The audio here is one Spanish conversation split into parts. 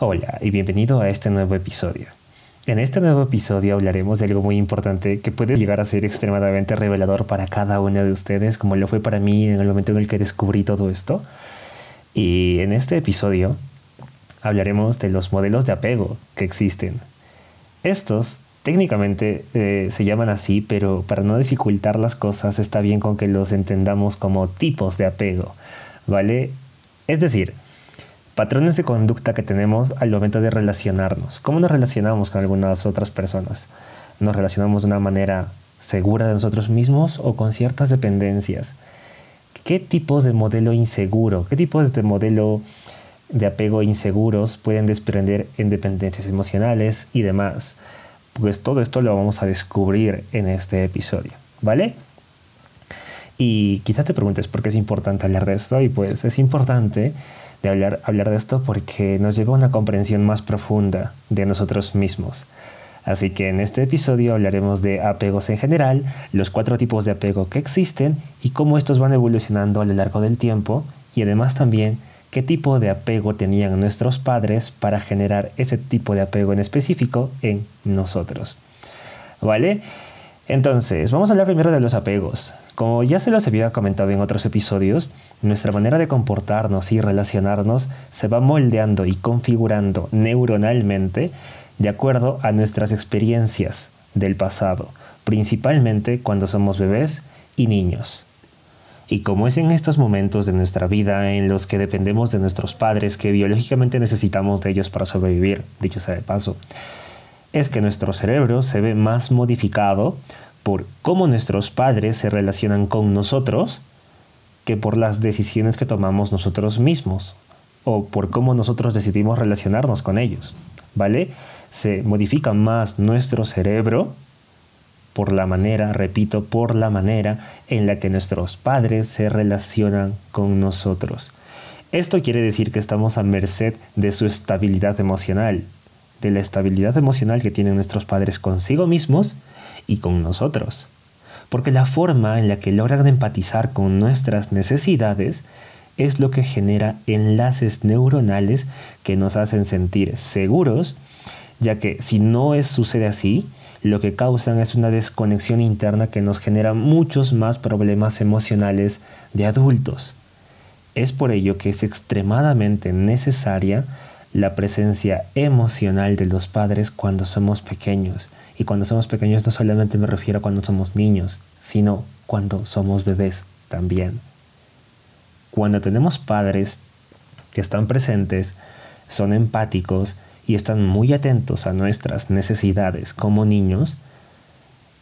Hola y bienvenido a este nuevo episodio. En este nuevo episodio hablaremos de algo muy importante que puede llegar a ser extremadamente revelador para cada uno de ustedes, como lo fue para mí en el momento en el que descubrí todo esto. Y en este episodio hablaremos de los modelos de apego que existen. Estos técnicamente eh, se llaman así, pero para no dificultar las cosas está bien con que los entendamos como tipos de apego, ¿vale? Es decir, patrones de conducta que tenemos al momento de relacionarnos. ¿Cómo nos relacionamos con algunas otras personas? ¿Nos relacionamos de una manera segura de nosotros mismos o con ciertas dependencias? ¿Qué tipos de modelo inseguro, qué tipos de modelo de apego inseguros pueden desprender en dependencias emocionales y demás? Pues todo esto lo vamos a descubrir en este episodio, ¿vale? Y quizás te preguntes por qué es importante hablar de esto y pues es importante de hablar, hablar de esto porque nos lleva a una comprensión más profunda de nosotros mismos. Así que en este episodio hablaremos de apegos en general, los cuatro tipos de apego que existen y cómo estos van evolucionando a lo largo del tiempo y además también qué tipo de apego tenían nuestros padres para generar ese tipo de apego en específico en nosotros. ¿Vale? Entonces, vamos a hablar primero de los apegos. Como ya se los había comentado en otros episodios, nuestra manera de comportarnos y relacionarnos se va moldeando y configurando neuronalmente de acuerdo a nuestras experiencias del pasado, principalmente cuando somos bebés y niños. Y como es en estos momentos de nuestra vida en los que dependemos de nuestros padres, que biológicamente necesitamos de ellos para sobrevivir, dicho sea de paso, es que nuestro cerebro se ve más modificado por cómo nuestros padres se relacionan con nosotros que por las decisiones que tomamos nosotros mismos o por cómo nosotros decidimos relacionarnos con ellos. ¿Vale? Se modifica más nuestro cerebro por la manera, repito, por la manera en la que nuestros padres se relacionan con nosotros. Esto quiere decir que estamos a merced de su estabilidad emocional, de la estabilidad emocional que tienen nuestros padres consigo mismos y con nosotros. Porque la forma en la que logran empatizar con nuestras necesidades es lo que genera enlaces neuronales que nos hacen sentir seguros, ya que si no es, sucede así, lo que causan es una desconexión interna que nos genera muchos más problemas emocionales de adultos. Es por ello que es extremadamente necesaria la presencia emocional de los padres cuando somos pequeños y cuando somos pequeños no solamente me refiero a cuando somos niños, sino cuando somos bebés también. Cuando tenemos padres que están presentes, son empáticos y están muy atentos a nuestras necesidades como niños,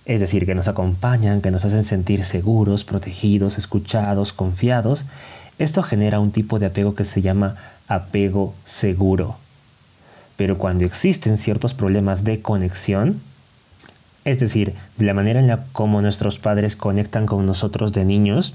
es decir, que nos acompañan, que nos hacen sentir seguros, protegidos, escuchados, confiados, esto genera un tipo de apego que se llama apego seguro. Pero cuando existen ciertos problemas de conexión, es decir, de la manera en la como nuestros padres conectan con nosotros de niños.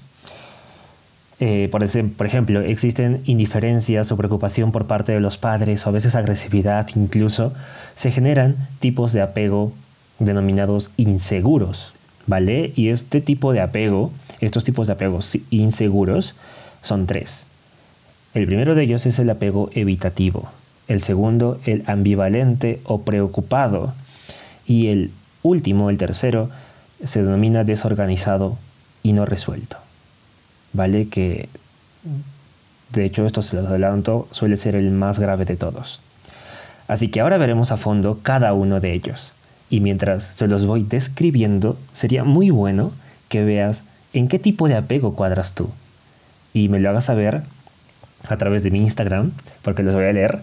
Eh, por, por ejemplo, existen indiferencias o preocupación por parte de los padres o a veces agresividad incluso. Se generan tipos de apego denominados inseguros, ¿vale? Y este tipo de apego, estos tipos de apegos inseguros, son tres. El primero de ellos es el apego evitativo, el segundo el ambivalente o preocupado y el último, el tercero, se denomina desorganizado y no resuelto. ¿Vale? Que de hecho esto se los adelanto, suele ser el más grave de todos. Así que ahora veremos a fondo cada uno de ellos. Y mientras se los voy describiendo, sería muy bueno que veas en qué tipo de apego cuadras tú. Y me lo hagas saber a través de mi Instagram, porque los voy a leer.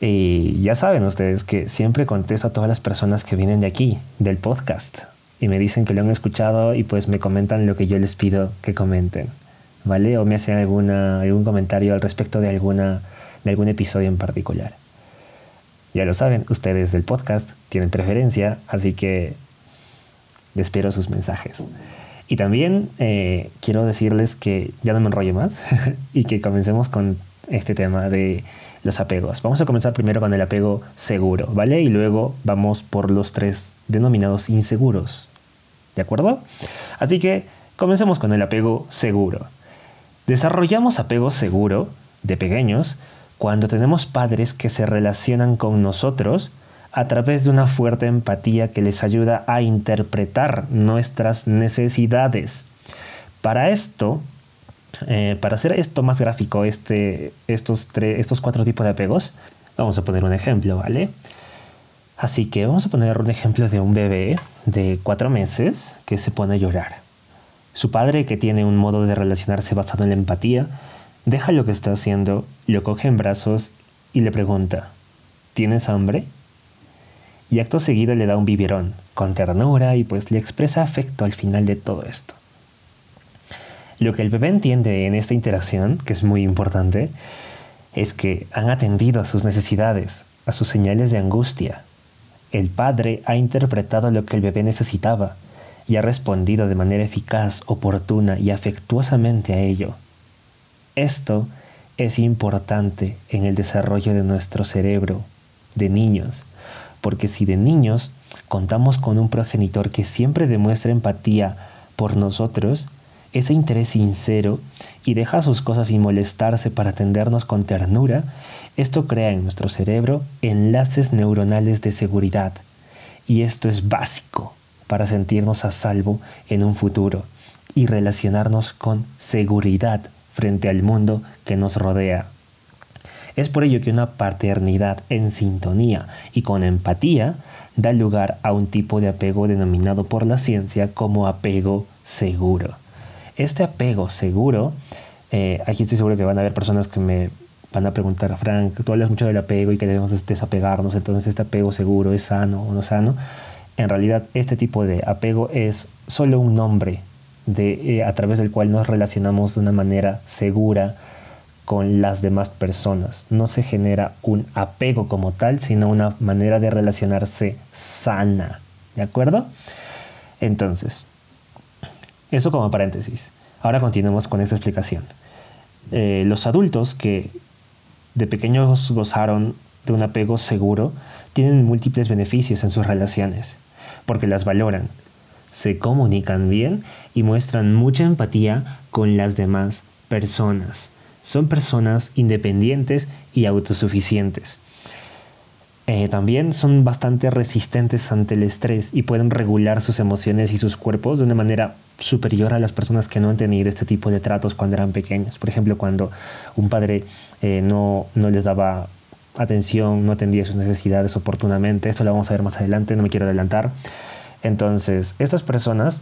Y ya saben ustedes que siempre contesto a todas las personas que vienen de aquí, del podcast, y me dicen que lo han escuchado y pues me comentan lo que yo les pido que comenten, ¿vale? O me hacen alguna, algún comentario al respecto de, alguna, de algún episodio en particular. Ya lo saben, ustedes del podcast tienen preferencia, así que espero sus mensajes. Y también eh, quiero decirles que ya no me enrollo más y que comencemos con este tema de los apegos. Vamos a comenzar primero con el apego seguro, ¿vale? Y luego vamos por los tres denominados inseguros. ¿De acuerdo? Así que comencemos con el apego seguro. Desarrollamos apego seguro de pequeños cuando tenemos padres que se relacionan con nosotros a través de una fuerte empatía que les ayuda a interpretar nuestras necesidades. Para esto, eh, para hacer esto más gráfico, este, estos, estos cuatro tipos de apegos, vamos a poner un ejemplo, ¿vale? Así que vamos a poner un ejemplo de un bebé de cuatro meses que se pone a llorar. Su padre, que tiene un modo de relacionarse basado en la empatía, deja lo que está haciendo, lo coge en brazos y le pregunta, ¿tienes hambre? Y acto seguido le da un biberón, con ternura y pues le expresa afecto al final de todo esto. Lo que el bebé entiende en esta interacción, que es muy importante, es que han atendido a sus necesidades, a sus señales de angustia. El padre ha interpretado lo que el bebé necesitaba y ha respondido de manera eficaz, oportuna y afectuosamente a ello. Esto es importante en el desarrollo de nuestro cerebro de niños, porque si de niños contamos con un progenitor que siempre demuestra empatía por nosotros, ese interés sincero y deja sus cosas sin molestarse para atendernos con ternura, esto crea en nuestro cerebro enlaces neuronales de seguridad. Y esto es básico para sentirnos a salvo en un futuro y relacionarnos con seguridad frente al mundo que nos rodea. Es por ello que una paternidad en sintonía y con empatía da lugar a un tipo de apego denominado por la ciencia como apego seguro. Este apego seguro, eh, aquí estoy seguro que van a haber personas que me van a preguntar, Frank, tú hablas mucho del apego y que debemos desapegarnos, entonces este apego seguro es sano o no sano. En realidad, este tipo de apego es solo un nombre de, eh, a través del cual nos relacionamos de una manera segura con las demás personas. No se genera un apego como tal, sino una manera de relacionarse sana. ¿De acuerdo? Entonces, eso como paréntesis. Ahora continuemos con esa explicación. Eh, los adultos que de pequeños gozaron de un apego seguro tienen múltiples beneficios en sus relaciones porque las valoran, se comunican bien y muestran mucha empatía con las demás personas. Son personas independientes y autosuficientes. Eh, también son bastante resistentes ante el estrés y pueden regular sus emociones y sus cuerpos de una manera superior a las personas que no han tenido este tipo de tratos cuando eran pequeños. Por ejemplo, cuando un padre eh, no, no les daba atención, no atendía sus necesidades oportunamente. Esto lo vamos a ver más adelante, no me quiero adelantar. Entonces, estas personas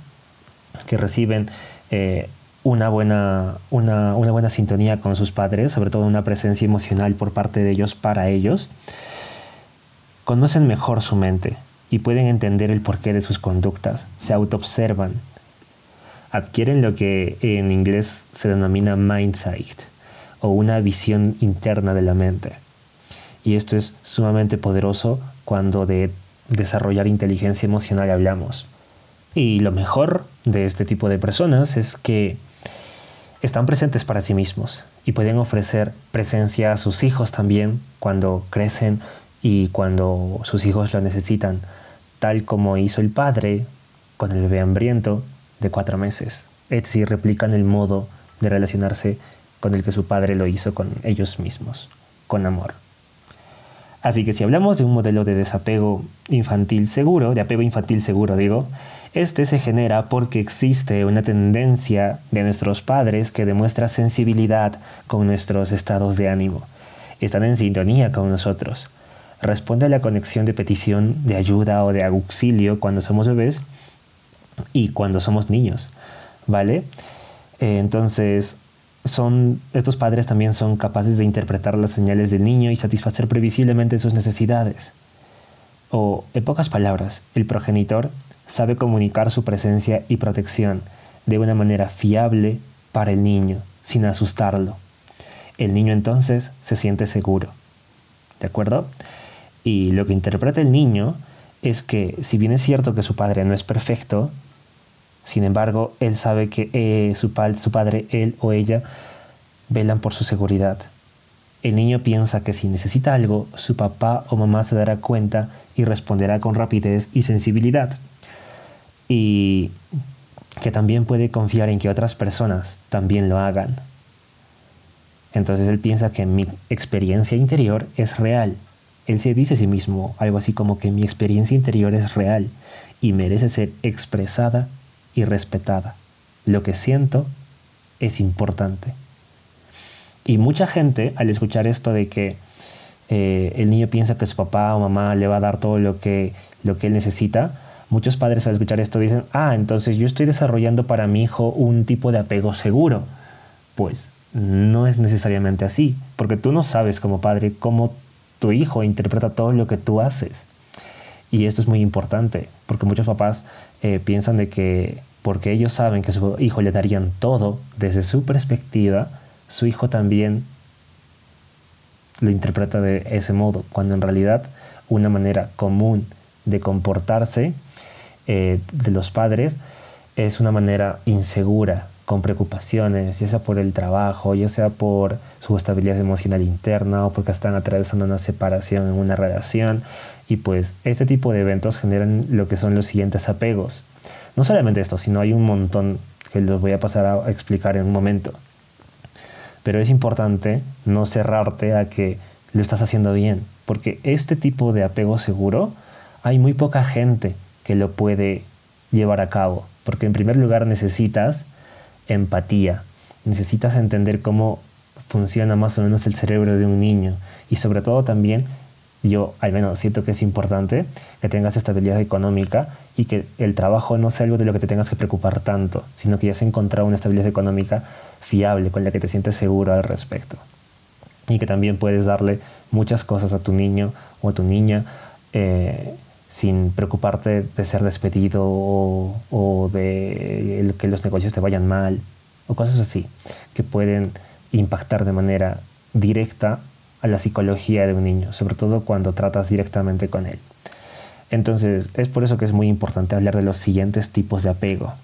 que reciben eh, una, buena, una, una buena sintonía con sus padres, sobre todo una presencia emocional por parte de ellos para ellos, conocen mejor su mente y pueden entender el porqué de sus conductas, se autoobservan, adquieren lo que en inglés se denomina mindsight o una visión interna de la mente. Y esto es sumamente poderoso cuando de desarrollar inteligencia emocional hablamos. Y lo mejor de este tipo de personas es que están presentes para sí mismos y pueden ofrecer presencia a sus hijos también cuando crecen y cuando sus hijos lo necesitan, tal como hizo el padre con el bebé hambriento de cuatro meses. Es decir, replican el modo de relacionarse con el que su padre lo hizo con ellos mismos, con amor. Así que si hablamos de un modelo de desapego infantil seguro, de apego infantil seguro digo, este se genera porque existe una tendencia de nuestros padres que demuestra sensibilidad con nuestros estados de ánimo. Están en sintonía con nosotros. Responde a la conexión de petición de ayuda o de auxilio cuando somos bebés y cuando somos niños. ¿Vale? Eh, entonces, son, estos padres también son capaces de interpretar las señales del niño y satisfacer previsiblemente sus necesidades. O, en pocas palabras, el progenitor sabe comunicar su presencia y protección de una manera fiable para el niño, sin asustarlo. El niño entonces se siente seguro. ¿De acuerdo? Y lo que interpreta el niño es que, si bien es cierto que su padre no es perfecto, sin embargo, él sabe que eh, su, su padre, él o ella, velan por su seguridad. El niño piensa que si necesita algo, su papá o mamá se dará cuenta y responderá con rapidez y sensibilidad. Y que también puede confiar en que otras personas también lo hagan. Entonces él piensa que mi experiencia interior es real. Él se dice a sí mismo algo así como que mi experiencia interior es real y merece ser expresada y respetada. Lo que siento es importante. Y mucha gente al escuchar esto de que eh, el niño piensa que su papá o mamá le va a dar todo lo que, lo que él necesita, muchos padres al escuchar esto dicen, ah, entonces yo estoy desarrollando para mi hijo un tipo de apego seguro. Pues no es necesariamente así, porque tú no sabes como padre cómo tu hijo interpreta todo lo que tú haces. Y esto es muy importante, porque muchos papás eh, piensan de que porque ellos saben que su hijo le darían todo desde su perspectiva, su hijo también lo interpreta de ese modo, cuando en realidad una manera común de comportarse eh, de los padres es una manera insegura, con preocupaciones, ya sea por el trabajo, ya sea por su estabilidad emocional interna o porque están atravesando una separación en una relación. Y pues este tipo de eventos generan lo que son los siguientes apegos. No solamente esto, sino hay un montón que los voy a pasar a explicar en un momento. Pero es importante no cerrarte a que lo estás haciendo bien, porque este tipo de apego seguro hay muy poca gente que lo puede llevar a cabo, porque en primer lugar necesitas empatía, necesitas entender cómo funciona más o menos el cerebro de un niño. Y sobre todo también yo al menos siento que es importante que tengas estabilidad económica y que el trabajo no sea algo de lo que te tengas que preocupar tanto, sino que ya has encontrado una estabilidad económica fiable con la que te sientes seguro al respecto. Y que también puedes darle muchas cosas a tu niño o a tu niña eh, sin preocuparte de ser despedido o, de que los negocios te vayan mal o cosas así, que pueden impactar de manera directa a la psicología de un niño, sobre todo cuando tratas directamente con él. Entonces, es por eso que es muy importante hablar de los siguientes tipos de apego,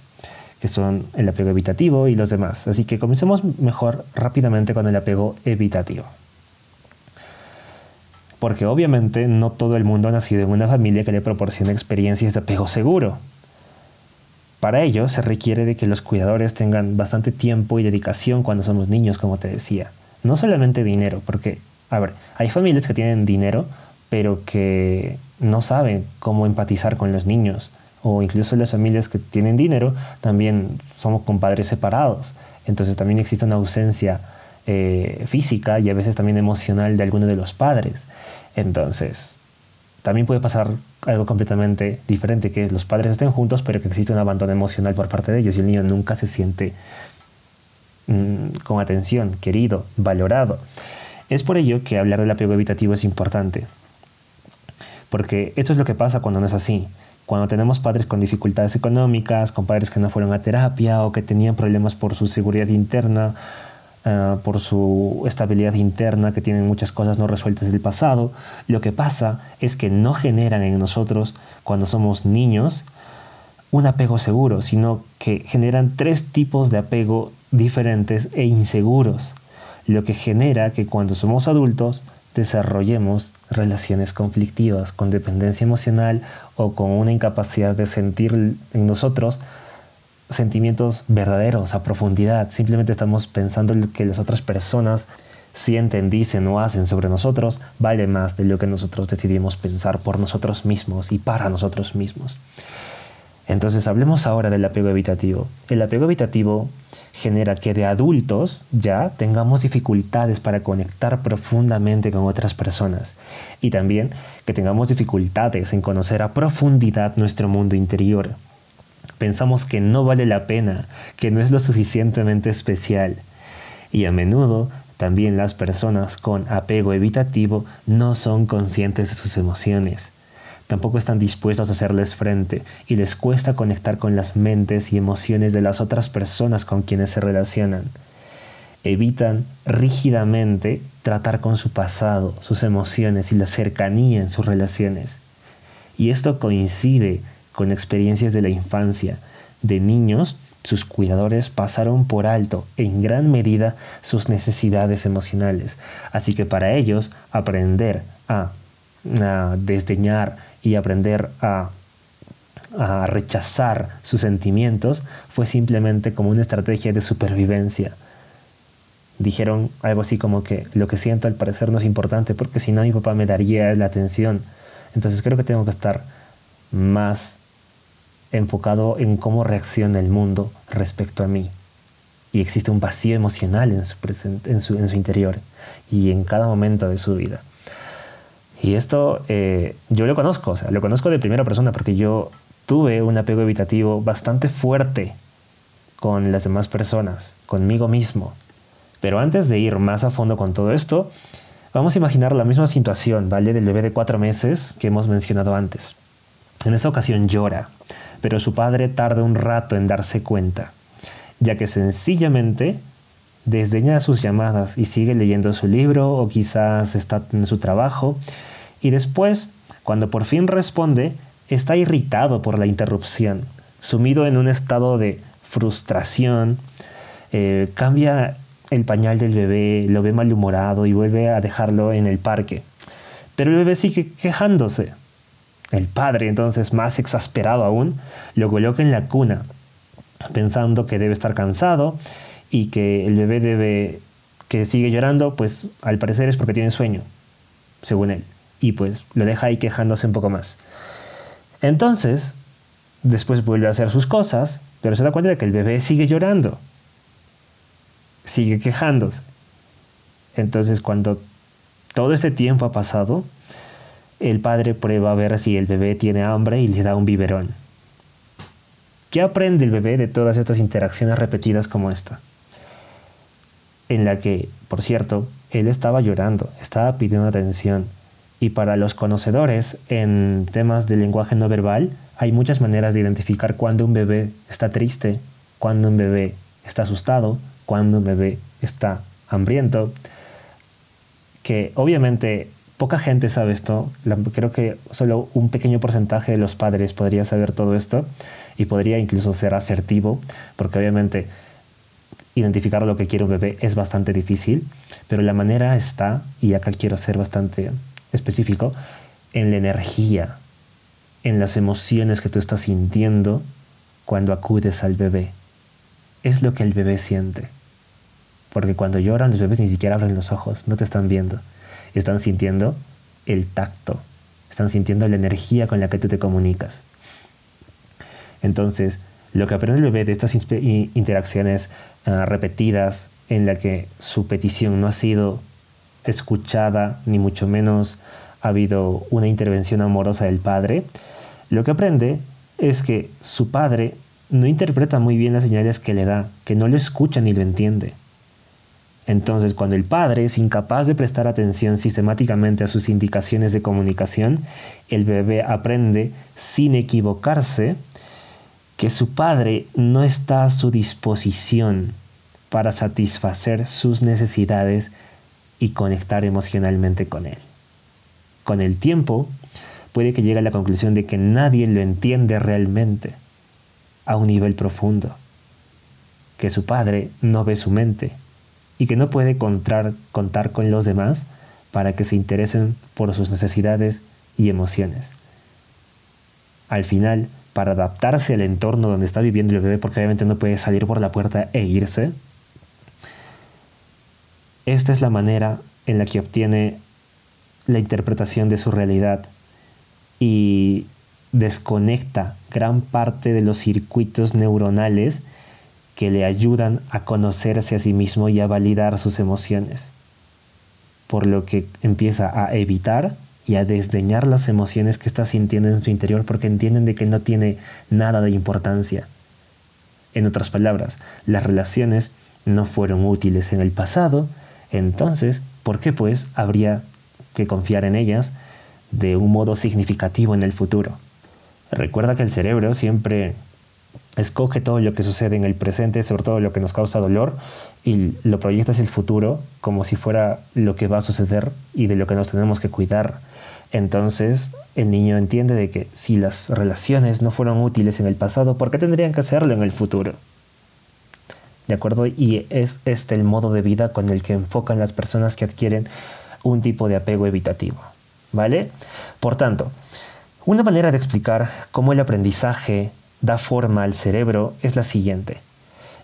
que son el apego evitativo y los demás. Así que comencemos mejor rápidamente con el apego evitativo. Porque obviamente no todo el mundo ha nacido en una familia que le proporcione experiencias de apego seguro. Para ello se requiere de que los cuidadores tengan bastante tiempo y dedicación cuando somos niños, como te decía. No solamente dinero, porque a ver, hay familias que tienen dinero, pero que no saben cómo empatizar con los niños. O incluso las familias que tienen dinero también somos con padres separados. Entonces también existe una ausencia eh, física y a veces también emocional de alguno de los padres. Entonces, también puede pasar algo completamente diferente, que los padres estén juntos, pero que existe un abandono emocional por parte de ellos y el niño nunca se siente mm, con atención, querido, valorado. Es por ello que hablar del apego evitativo es importante. Porque esto es lo que pasa cuando no es así. Cuando tenemos padres con dificultades económicas, con padres que no fueron a terapia o que tenían problemas por su seguridad interna, eh, por su estabilidad interna, que tienen muchas cosas no resueltas del pasado, lo que pasa es que no generan en nosotros, cuando somos niños, un apego seguro, sino que generan tres tipos de apego diferentes e inseguros. Lo que genera que cuando somos adultos desarrollemos relaciones conflictivas con dependencia emocional o con una incapacidad de sentir en nosotros sentimientos verdaderos a profundidad. Simplemente estamos pensando lo que las otras personas sienten, dicen o hacen sobre nosotros vale más de lo que nosotros decidimos pensar por nosotros mismos y para nosotros mismos. Entonces hablemos ahora del apego evitativo. El apego evitativo genera que de adultos ya tengamos dificultades para conectar profundamente con otras personas y también que tengamos dificultades en conocer a profundidad nuestro mundo interior. Pensamos que no vale la pena, que no es lo suficientemente especial y a menudo también las personas con apego evitativo no son conscientes de sus emociones tampoco están dispuestos a hacerles frente y les cuesta conectar con las mentes y emociones de las otras personas con quienes se relacionan. Evitan rígidamente tratar con su pasado, sus emociones y la cercanía en sus relaciones. Y esto coincide con experiencias de la infancia. De niños, sus cuidadores pasaron por alto en gran medida sus necesidades emocionales. Así que para ellos aprender a, a desdeñar y aprender a, rechazar sus sentimientos fue simplemente como una estrategia de supervivencia. dijeron algo así como que lo que siento al parecer no es importante porque si no mi papá me daría la atención. Entonces creo que tengo que estar más enfocado en cómo reacciona el mundo respecto a mí. Y existe un vacío emocional en su, en su, en su interior y en cada momento de su vida. Y esto eh, yo lo conozco, o sea, lo conozco de primera persona porque yo tuve un apego evitativo bastante fuerte con las demás personas, conmigo mismo. Pero antes de ir más a fondo con todo esto, vamos a imaginar la misma situación, ¿vale? Del bebé de cuatro meses que hemos mencionado antes. En esta ocasión llora, pero su padre tarda un rato en darse cuenta, ya que sencillamente desdeña sus llamadas y sigue leyendo su libro o quizás está en su trabajo y después, cuando por fin responde, está irritado por la interrupción, sumido en un estado de frustración, eh, cambia el pañal del bebé, lo ve malhumorado y vuelve a dejarlo en el parque. Pero el bebé sigue quejándose. El padre, entonces más exasperado aún, lo coloca en la cuna, pensando que debe estar cansado y que el bebé debe que sigue llorando, pues al parecer es porque tiene sueño, según él. Y pues lo deja ahí quejándose un poco más. Entonces, después vuelve a hacer sus cosas, pero se da cuenta de que el bebé sigue llorando, sigue quejándose. Entonces, cuando todo este tiempo ha pasado, el padre prueba a ver si el bebé tiene hambre y le da un biberón. ¿Qué aprende el bebé de todas estas interacciones repetidas como esta? En la que, por cierto, él estaba llorando, estaba pidiendo atención. Y para los conocedores en temas de lenguaje no verbal, hay muchas maneras de identificar cuando un bebé está triste, cuando un bebé está asustado, cuando un bebé está hambriento. Que obviamente poca gente sabe esto. Creo que solo un pequeño porcentaje de los padres podría saber todo esto y podría incluso ser asertivo, porque obviamente identificar lo que quiere un bebé es bastante difícil, pero la manera está, y acá quiero ser bastante específico, en la energía, en las emociones que tú estás sintiendo cuando acudes al bebé. Es lo que el bebé siente. Porque cuando lloran los bebés ni siquiera abren los ojos, no te están viendo. Están sintiendo el tacto, están sintiendo la energía con la que tú te comunicas. Entonces, lo que aprende el bebé de estas interacciones ah, repetidas en la que su petición no ha sido escuchada, ni mucho menos ha habido una intervención amorosa del padre, lo que aprende es que su padre no interpreta muy bien las señales que le da, que no lo escucha ni lo entiende. Entonces, cuando el padre es incapaz de prestar atención sistemáticamente a sus indicaciones de comunicación, el bebé aprende, sin equivocarse, que su padre no está a su disposición para satisfacer sus necesidades y conectar emocionalmente con él. Con el tiempo, puede que llegue a la conclusión de que nadie lo entiende realmente a un nivel profundo, que su padre no ve su mente y que no puede contar, contar con los demás para que se interesen por sus necesidades y emociones. Al final, para adaptarse al entorno donde está viviendo el bebé, porque obviamente no puede salir por la puerta e irse, esta es la manera en la que obtiene la interpretación de su realidad y desconecta gran parte de los circuitos neuronales que le ayudan a conocerse a sí mismo y a validar sus emociones. Por lo que empieza a evitar y a desdeñar las emociones que está sintiendo en su interior porque entienden de que no tiene nada de importancia. En otras palabras, las relaciones no fueron útiles en el pasado, entonces, ¿por qué pues habría que confiar en ellas de un modo significativo en el futuro? Recuerda que el cerebro siempre escoge todo lo que sucede en el presente, sobre todo lo que nos causa dolor, y lo proyecta hacia el futuro como si fuera lo que va a suceder y de lo que nos tenemos que cuidar. Entonces el niño entiende de que si las relaciones no fueron útiles en el pasado, ¿por qué tendrían que hacerlo en el futuro? ¿De acuerdo? Y es este el modo de vida con el que enfocan las personas que adquieren un tipo de apego evitativo. ¿Vale? Por tanto, una manera de explicar cómo el aprendizaje da forma al cerebro es la siguiente.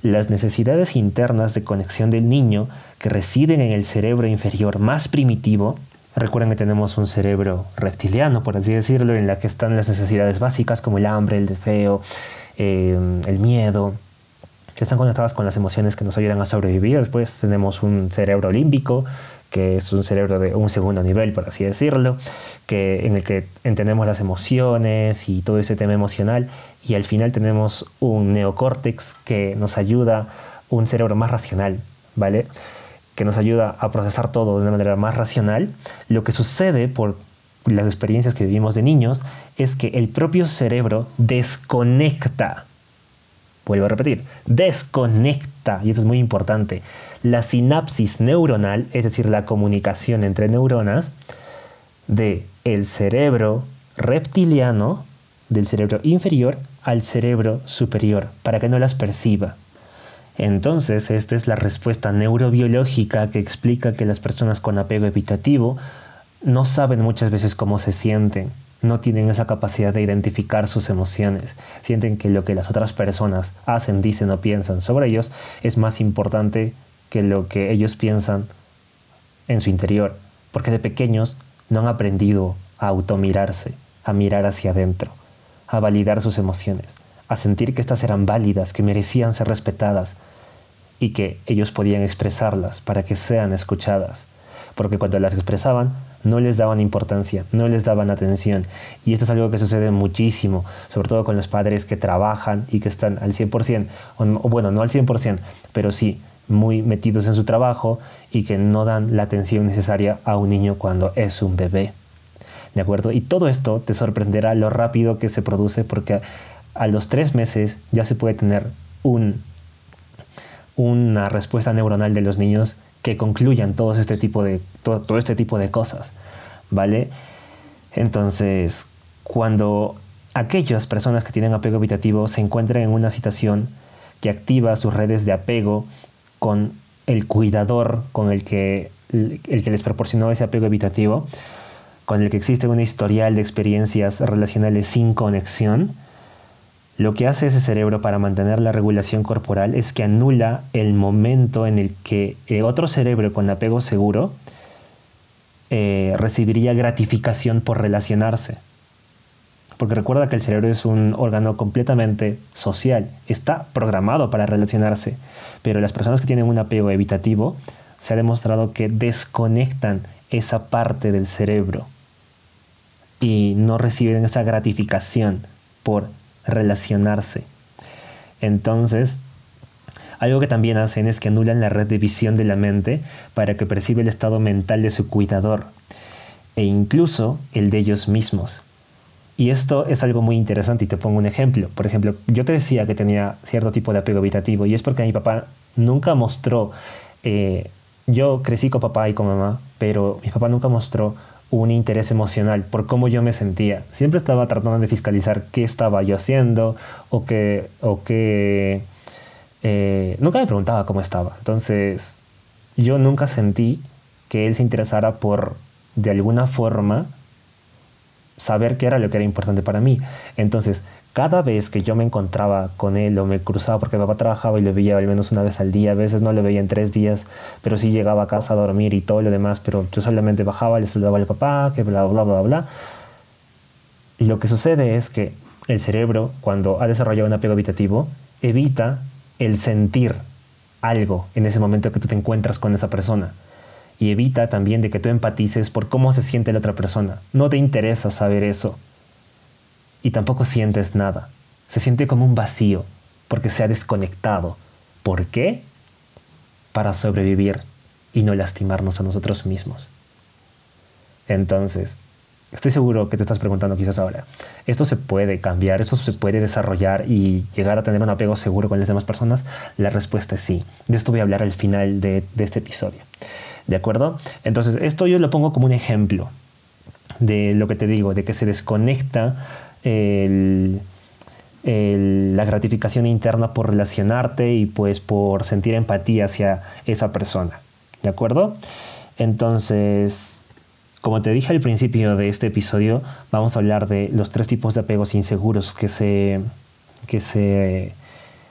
las necesidades internas de conexión del niño que residen en el cerebro inferior más primitivo. Recuerden que tenemos un cerebro reptiliano, por así decirlo, en la que están las necesidades básicas como el hambre, el deseo, eh, el miedo, que están conectadas con las emociones que nos ayudan a sobrevivir. Después tenemos un cerebro límbico, que es un cerebro de un segundo nivel, por así decirlo, que, en el que entendemos las emociones y todo ese tema emocional. Y al final tenemos un neocórtex que nos ayuda, un cerebro más racional, ¿vale? Que nos ayuda a procesar todo de una manera más racional. Lo que sucede por las experiencias que vivimos de niños es que el propio cerebro desconecta vuelvo a repetir, desconecta, y esto es muy importante, la sinapsis neuronal, es decir, la comunicación entre neuronas, de el cerebro reptiliano, del cerebro inferior, al cerebro superior, para que no las perciba. Entonces, esta es la respuesta neurobiológica que explica que las personas con apego evitativo no saben muchas veces cómo se sienten, no tienen esa capacidad de identificar sus emociones. Sienten que lo que las otras personas hacen, dicen o piensan sobre ellos es más importante que lo que ellos piensan en su interior, porque de pequeños no han aprendido a automirarse, a mirar hacia adentro, a validar sus emociones, a sentir que éstas eran válidas, que merecían ser respetadas y que ellos podían expresarlas para que sean escuchadas, porque cuando las expresaban no les daban importancia, no les daban atención. Y esto es algo que sucede muchísimo, sobre todo con los padres que trabajan y que están al 100%, o, bueno, no al 100%, pero sí muy metidos en su trabajo y que no dan la atención necesaria a un niño cuando es un bebé. ¿De acuerdo? Y todo esto te sorprenderá lo rápido que se produce porque a los tres meses ya se puede tener un, una respuesta neuronal de los niños que concluyan todo este tipo de, todo, este tipo de cosas, ¿vale? Entonces, cuando aquellas personas que tienen apego habitativo se encuentran en una situación que activa sus redes de apego con el cuidador con el que, el les proporcionó ese apego habitativo, con el que existe un historial de experiencias relacionales sin conexión, lo que hace ese cerebro para mantener la regulación corporal es que anula el momento en el que eh, otro cerebro con apego seguro eh, recibiría gratificación por relacionarse. Porque recuerda que el cerebro es un órgano completamente social, está programado para relacionarse, pero las personas que tienen un apego evitativo se ha demostrado que desconectan esa parte del cerebro y no reciben esa gratificación por relacionarse. Entonces, algo que también hacen es que anulan la red de visión de la mente para que perciba el estado mental de su cuidador e incluso el de ellos mismos. Y esto es algo muy interesante y te pongo un ejemplo. Por ejemplo, yo te decía que tenía cierto tipo de apego habitativo y es porque mi papá nunca mostró, eh, yo crecí con papá y con mamá, pero mi papá nunca mostró un interés emocional por cómo yo me sentía. Siempre estaba tratando de fiscalizar qué estaba yo haciendo o qué... O qué eh, nunca me preguntaba cómo estaba. Entonces, yo nunca sentí que él se interesara por, de alguna forma, saber qué era lo que era importante para mí. Entonces, cada vez que yo me encontraba con él o me cruzaba, porque papá trabajaba y lo veía al menos una vez al día, a veces no lo veía en tres días, pero sí llegaba a casa a dormir y todo lo demás, pero yo solamente bajaba, le saludaba al papá, que bla, bla, bla, bla. Y lo que sucede es que el cerebro, cuando ha desarrollado un apego habitativo, evita el sentir algo en ese momento que tú te encuentras con esa persona. Y evita también de que tú empatices por cómo se siente la otra persona. No te interesa saber eso y tampoco sientes nada. Se siente como un vacío porque se ha desconectado. ¿Por qué? Para sobrevivir y no lastimarnos a nosotros mismos. Entonces, estoy seguro que te estás preguntando quizás ahora, ¿esto se puede cambiar? ¿Esto se puede desarrollar y llegar a tener un apego seguro con las demás personas? La respuesta es sí. De esto voy a hablar al final de, de este episodio. ¿De acuerdo? Entonces, esto yo lo pongo como un ejemplo de lo que te digo, de que se desconecta la gratificación interna por relacionarte y pues por sentir empatía hacia esa persona. ¿De acuerdo? Entonces, como te dije al principio de este episodio, vamos a hablar de los tres tipos de apegos inseguros que se, que se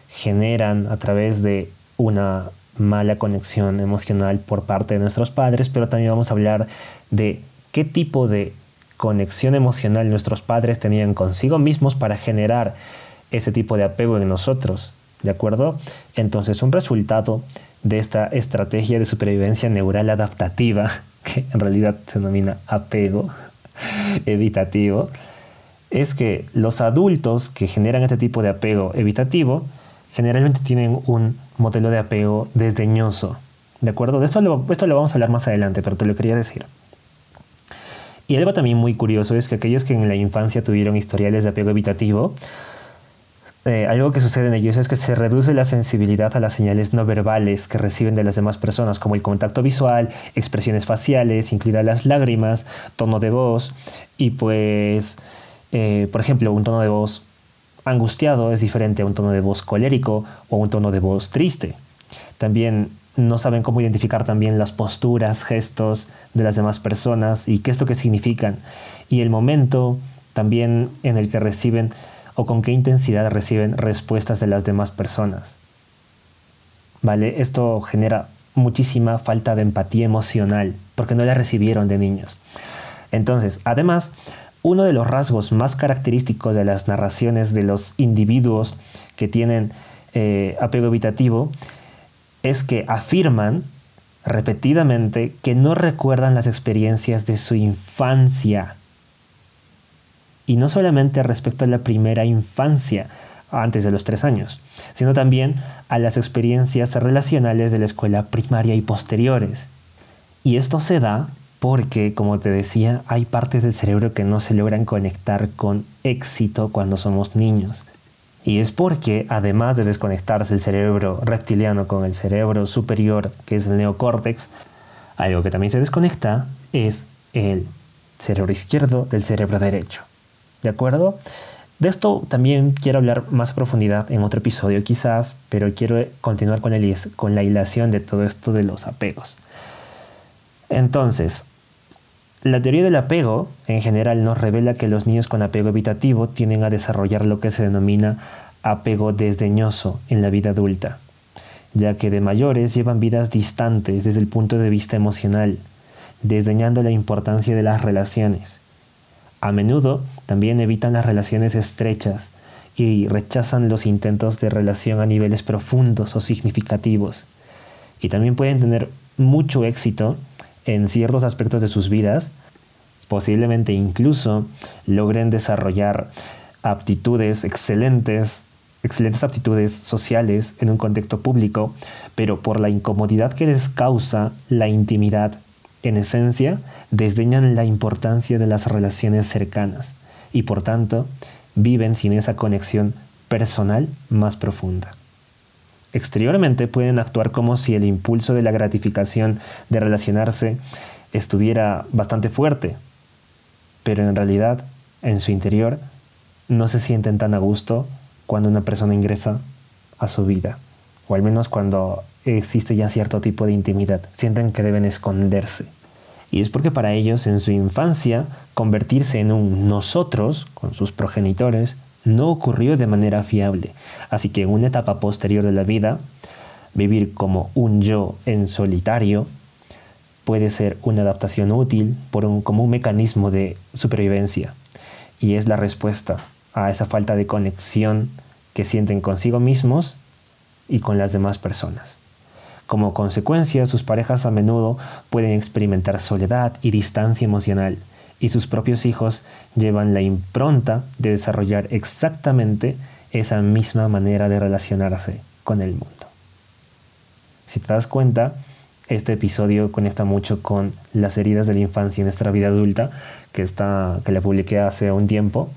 generan a través de una mala conexión emocional por parte de nuestros padres, pero también vamos a hablar de qué tipo de conexión emocional nuestros padres tenían consigo mismos para generar ese tipo de apego en nosotros, ¿de acuerdo? Entonces, un resultado de esta estrategia de supervivencia neural adaptativa, que en realidad se denomina apego evitativo, es que los adultos que generan este tipo de apego evitativo generalmente tienen un modelo de apego desdeñoso. ¿De acuerdo? De esto lo, esto lo vamos a hablar más adelante, pero te lo quería decir. Y algo también muy curioso es que aquellos que en la infancia tuvieron historiales de apego evitativo, eh, algo que sucede en ellos es que se reduce la sensibilidad a las señales no verbales que reciben de las demás personas, como el contacto visual, expresiones faciales, incluidas las lágrimas, tono de voz y pues, eh, por ejemplo, un tono de voz angustiado es diferente a un tono de voz colérico o un tono de voz triste. También no saben cómo identificar también las posturas, gestos de las demás personas y qué es lo que significan. Y el momento también en el que reciben o con qué intensidad reciben respuestas de las demás personas. ¿Vale? Esto genera muchísima falta de empatía emocional porque no la recibieron de niños. Entonces, además, uno de los rasgos más característicos de las narraciones de los individuos que tienen eh, apego evitativo es que afirman repetidamente que no recuerdan las experiencias de su infancia y no solamente respecto a la primera infancia, antes de los tres años, sino también a las experiencias relacionales de la escuela primaria y posteriores. Y esto se da porque, como te decía, hay partes del cerebro que no se logran conectar con éxito cuando somos niños. Y es porque, además de desconectarse el cerebro reptiliano con el cerebro superior, que es el neocórtex, algo que también se desconecta es el cerebro izquierdo del cerebro derecho. ¿De acuerdo? De esto también quiero hablar más a profundidad en otro episodio quizás, pero quiero continuar con, con la hilación de todo esto de los apegos. Entonces, la teoría del apego en general nos revela que los niños con apego evitativo tienden a desarrollar lo que se denomina apego desdeñoso en la vida adulta, ya que de mayores llevan vidas distantes desde el punto de vista emocional, desdeñando la importancia de las relaciones a menudo también evitan las relaciones estrechas y rechazan los intentos de relación a niveles profundos o significativos. Y también pueden tener mucho éxito en ciertos aspectos de sus vidas, posiblemente incluso logren desarrollar aptitudes excelentes, excelentes aptitudes sociales en un contexto público, pero por la incomodidad que les causa la intimidad en esencia, desdeñan la importancia de las relaciones cercanas y por tanto viven sin esa conexión personal más profunda. Exteriormente pueden actuar como si el impulso de la gratificación de relacionarse estuviera bastante fuerte, pero en realidad en su interior no se sienten tan a gusto cuando una persona ingresa a su vida, o al menos cuando existe ya cierto tipo de intimidad, sienten que deben esconderse. Y es porque para ellos en su infancia convertirse en un nosotros con sus progenitores no ocurrió de manera fiable. Así que en una etapa posterior de la vida, vivir como un yo en solitario puede ser una adaptación útil por un, como un mecanismo de supervivencia. Y es la respuesta a esa falta de conexión que sienten consigo mismos y con las demás personas. Como consecuencia, sus parejas a menudo pueden experimentar soledad y distancia emocional, y sus propios hijos llevan la impronta de desarrollar exactamente esa misma manera de relacionarse con el mundo. Si te das cuenta, este episodio conecta mucho con las heridas de la infancia en nuestra vida adulta, que, está, que la publiqué hace un tiempo,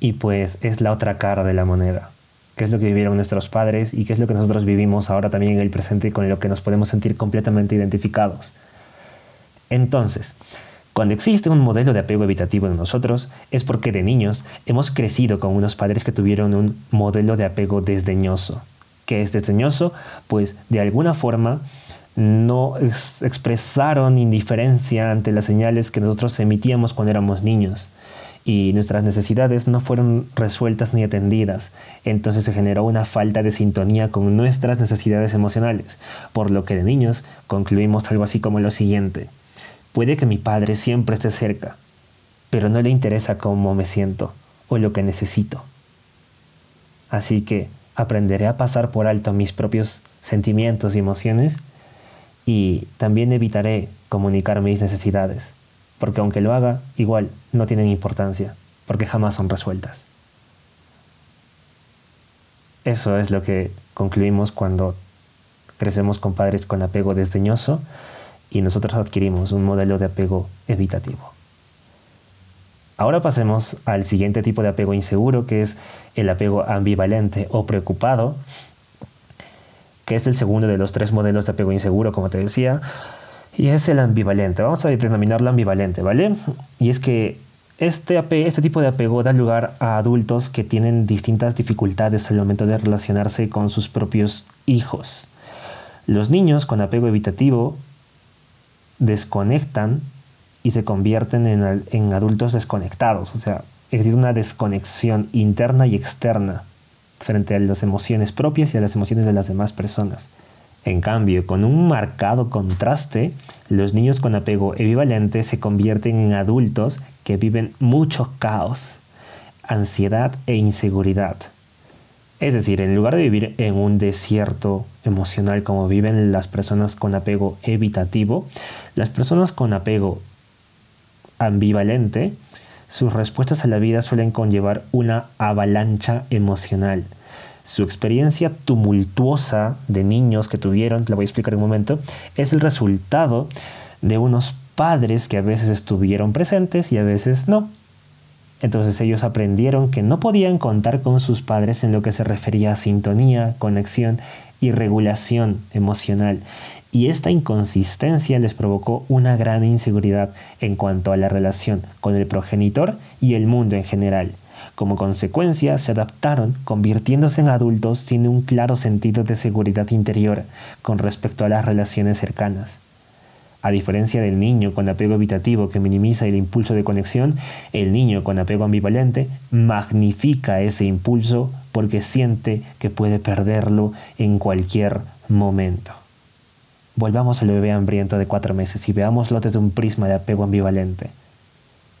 y pues es la otra cara de la moneda qué es lo que vivieron nuestros padres y qué es lo que nosotros vivimos ahora también en el presente y con lo que nos podemos sentir completamente identificados. Entonces, cuando existe un modelo de apego evitativo en nosotros, es porque de niños hemos crecido con unos padres que tuvieron un modelo de apego desdeñoso. ¿Qué es desdeñoso? Pues de alguna forma no expresaron indiferencia ante las señales que nosotros emitíamos cuando éramos niños y nuestras necesidades no fueron resueltas ni atendidas. Entonces se generó una falta de sintonía con nuestras necesidades emocionales, por lo que de niños concluimos algo así como lo siguiente. Puede que mi padre siempre esté cerca, pero no le interesa cómo me siento o lo que necesito. Así que aprenderé a pasar por alto mis propios sentimientos y emociones y también evitaré comunicar mis necesidades porque aunque lo haga, igual no tienen importancia, porque jamás son resueltas. Eso es lo que concluimos cuando crecemos con padres con apego desdeñoso y nosotros adquirimos un modelo de apego evitativo. Ahora pasemos al siguiente tipo de apego inseguro, que es el apego ambivalente o preocupado, que es el segundo de los tres modelos de apego inseguro, como te decía, y es el ambivalente. Vamos a denominarlo ambivalente, ¿vale? Y es que este, este tipo de apego da lugar a adultos que tienen distintas dificultades al momento de relacionarse con sus propios hijos. Los niños con apego evitativo desconectan y se convierten en, en adultos desconectados. O sea, existe una desconexión interna y externa frente a las emociones propias y a las emociones de las demás personas. En cambio, con un marcado contraste, los niños con apego equivalente se convierten en adultos que viven mucho caos, ansiedad e inseguridad. Es decir, en lugar de vivir en un desierto emocional como viven las personas con apego evitativo, las personas con apego ambivalente, sus respuestas a la vida suelen conllevar una avalancha emocional su experiencia tumultuosa de niños que tuvieron, te la voy a explicar en un momento, es el resultado de unos padres que a veces estuvieron presentes y a veces no. Entonces ellos aprendieron que no podían contar con sus padres en lo que se refería a sintonía, conexión y regulación emocional. Y esta inconsistencia les provocó una gran inseguridad en cuanto a la relación con el progenitor y el mundo en general. Como consecuencia, se adaptaron, convirtiéndose en adultos sin un claro sentido de seguridad interior con respecto a las relaciones cercanas. A diferencia del niño con apego evitativo que minimiza el impulso de conexión, el niño con apego ambivalente magnifica ese impulso porque siente que puede perderlo en cualquier momento. Volvamos al bebé hambriento de cuatro meses y veámoslo desde un prisma de apego ambivalente.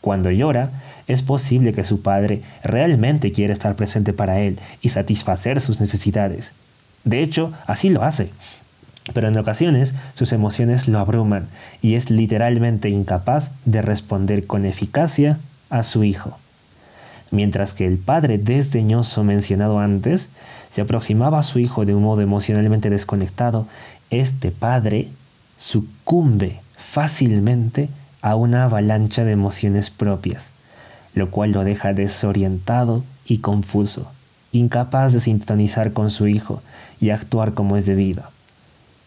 Cuando llora, es posible que su padre realmente quiera estar presente para él y satisfacer sus necesidades. De hecho, así lo hace. Pero en ocasiones sus emociones lo abruman y es literalmente incapaz de responder con eficacia a su hijo. Mientras que el padre desdeñoso mencionado antes se aproximaba a su hijo de un modo emocionalmente desconectado, este padre sucumbe fácilmente a una avalancha de emociones propias, lo cual lo deja desorientado y confuso, incapaz de sintonizar con su hijo y actuar como es debido.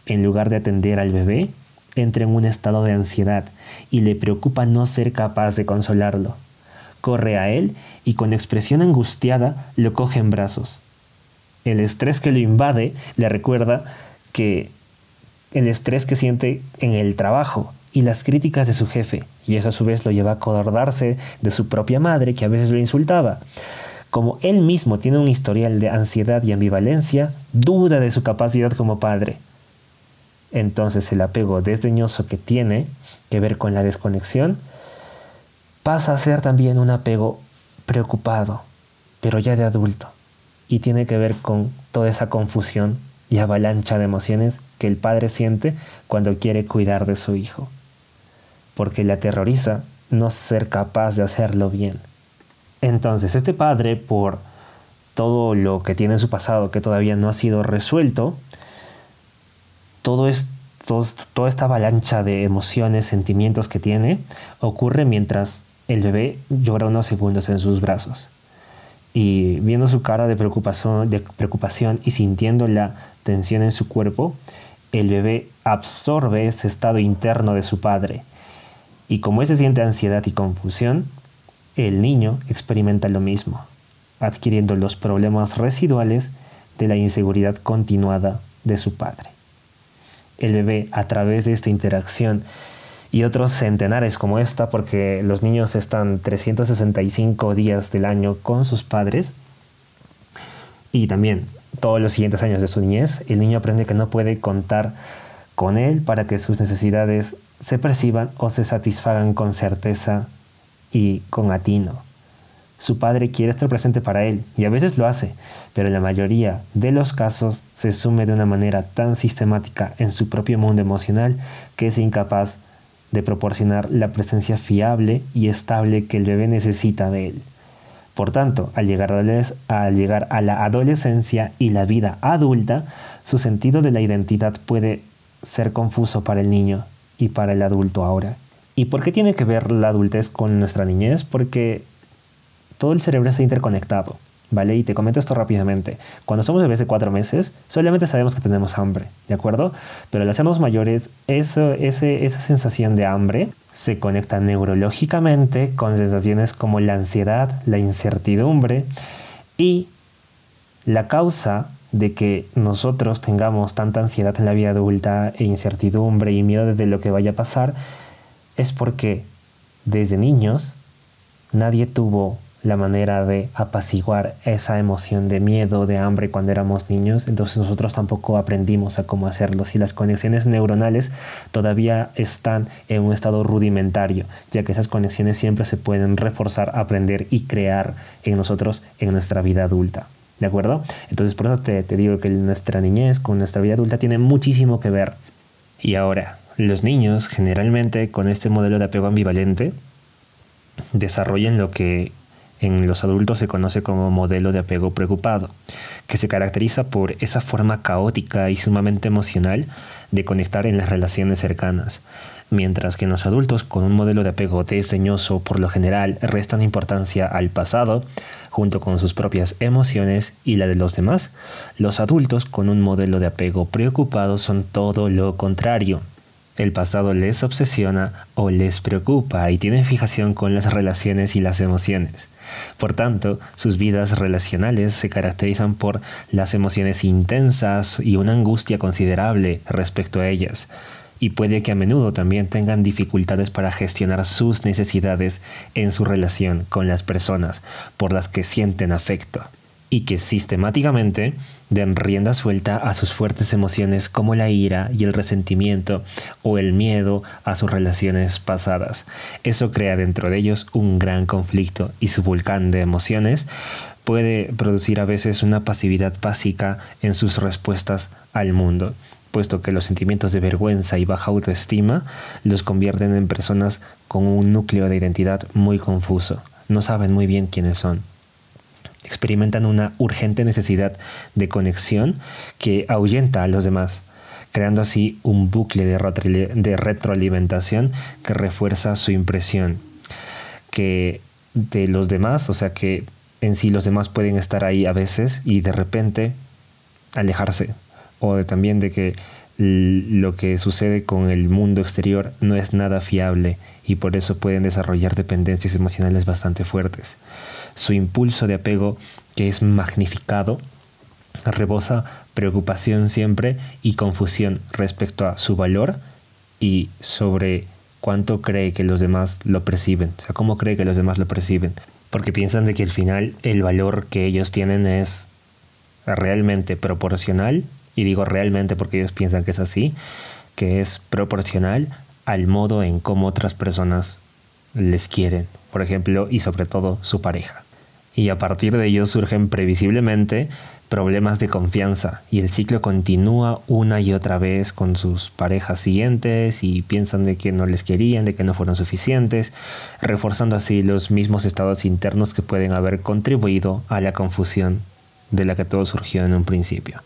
En lugar de atender al bebé, entra en un estado de ansiedad y le preocupa no ser capaz de consolarlo. Corre a él y con expresión angustiada lo coge en brazos. El estrés que lo invade le recuerda que el estrés que siente en el trabajo y las críticas de su jefe, y eso a su vez lo lleva a acordarse de su propia madre que a veces lo insultaba. Como él mismo tiene un historial de ansiedad y ambivalencia, duda de su capacidad como padre. Entonces el apego desdeñoso que tiene que ver con la desconexión pasa a ser también un apego preocupado, pero ya de adulto, y tiene que ver con toda esa confusión y avalancha de emociones que el padre siente cuando quiere cuidar de su hijo porque le aterroriza no ser capaz de hacerlo bien. Entonces, este padre, por todo lo que tiene en su pasado que todavía no ha sido resuelto, todo toda esta avalancha de emociones, sentimientos que tiene, ocurre mientras el bebé llora unos segundos en sus brazos. Y viendo su cara de preocupación, de preocupación y sintiendo la tensión en su cuerpo, el bebé absorbe ese estado interno de su padre y como se siente ansiedad y confusión, el niño experimenta lo mismo, adquiriendo los problemas residuales de la inseguridad continuada de su padre. El bebé, a través de esta interacción y otros centenares como esta, porque los niños están 365 días del año con sus padres. Y también todos los siguientes años de su niñez, el niño aprende que no puede contar con él para que sus necesidades se perciban o se satisfagan con certeza y con atino. Su padre quiere estar presente para él y a veces lo hace, pero en la mayoría de los casos se sume de una manera tan sistemática en su propio mundo emocional que es incapaz de proporcionar la presencia fiable y estable que el bebé necesita de él. Por tanto, al llegar, a la adolescencia y la vida adulta, su sentido de la identidad puede ser confuso para el niño y para el adulto ahora. ¿Y por qué tiene que ver la adultez con nuestra niñez? Porque todo el cerebro está interconectado, ¿vale? Y te comento esto rápidamente. Cuando somos bebés de cuatro meses, solamente sabemos que tenemos hambre, ¿de acuerdo? Pero al hacernos mayores, eso, ese, esa sensación de hambre se conecta neurológicamente con sensaciones como la ansiedad, la incertidumbre y la causa de que nosotros tengamos tanta ansiedad en la vida adulta e incertidumbre y miedo de lo que vaya a pasar es porque desde niños nadie tuvo la manera de apaciguar esa emoción de miedo, de hambre cuando éramos niños, entonces nosotros tampoco aprendimos a cómo hacerlo. Si las conexiones neuronales todavía están en un estado rudimentario, ya que esas conexiones siempre se pueden reforzar, aprender y crear en nosotros en nuestra vida adulta. ¿De acuerdo? Entonces por eso te, te digo que nuestra niñez con nuestra vida adulta tiene muchísimo que ver. Y ahora, los niños generalmente con este modelo de apego ambivalente desarrollan lo que en los adultos se conoce como modelo de apego preocupado, que se caracteriza por esa forma caótica y sumamente emocional de conectar en las relaciones cercanas, mientras que en los adultos con un modelo de apego desdeñoso por lo general restan importancia al pasado, junto con sus propias emociones y la de los demás, los adultos con un modelo de apego preocupado son todo lo contrario, el pasado les obsesiona o les preocupa y tienen fijación con las relaciones y las emociones. Por tanto, sus vidas relacionales se caracterizan por las emociones intensas y una angustia considerable respecto a ellas, y puede que a menudo también tengan dificultades para gestionar sus necesidades en su relación con las personas por las que sienten afecto y que sistemáticamente den rienda suelta a sus fuertes emociones como la ira y el resentimiento o el miedo a sus relaciones pasadas. Eso crea dentro de ellos un gran conflicto y su volcán de emociones puede producir a veces una pasividad básica en sus respuestas al mundo, puesto que los sentimientos de vergüenza y baja autoestima los convierten en personas con un núcleo de identidad muy confuso. No saben muy bien quiénes son experimentan una urgente necesidad de conexión que ahuyenta a los demás, creando así un bucle de, retroalimentación que refuerza su impresión que de los demás, o sea que en sí los demás pueden estar ahí a veces y de repente alejarse, o también de que lo que sucede con el mundo exterior no es nada fiable y por eso pueden desarrollar dependencias emocionales bastante fuertes su impulso de apego que es magnificado, rebosa preocupación siempre y confusión respecto a su valor y sobre cuánto cree que los demás lo perciben, o sea, cómo cree que los demás lo perciben, porque piensan de que al final el valor que ellos tienen es realmente proporcional, y digo realmente porque ellos piensan que es así, que es proporcional al modo en cómo otras personas les quieren, por ejemplo, y sobre todo su pareja y a partir de ello surgen previsiblemente problemas de confianza y el ciclo continúa una y otra vez con sus parejas siguientes y piensan de que no les querían, de que no fueron suficientes, reforzando así los mismos estados internos que pueden haber contribuido a la confusión de la que todo surgió en un principio.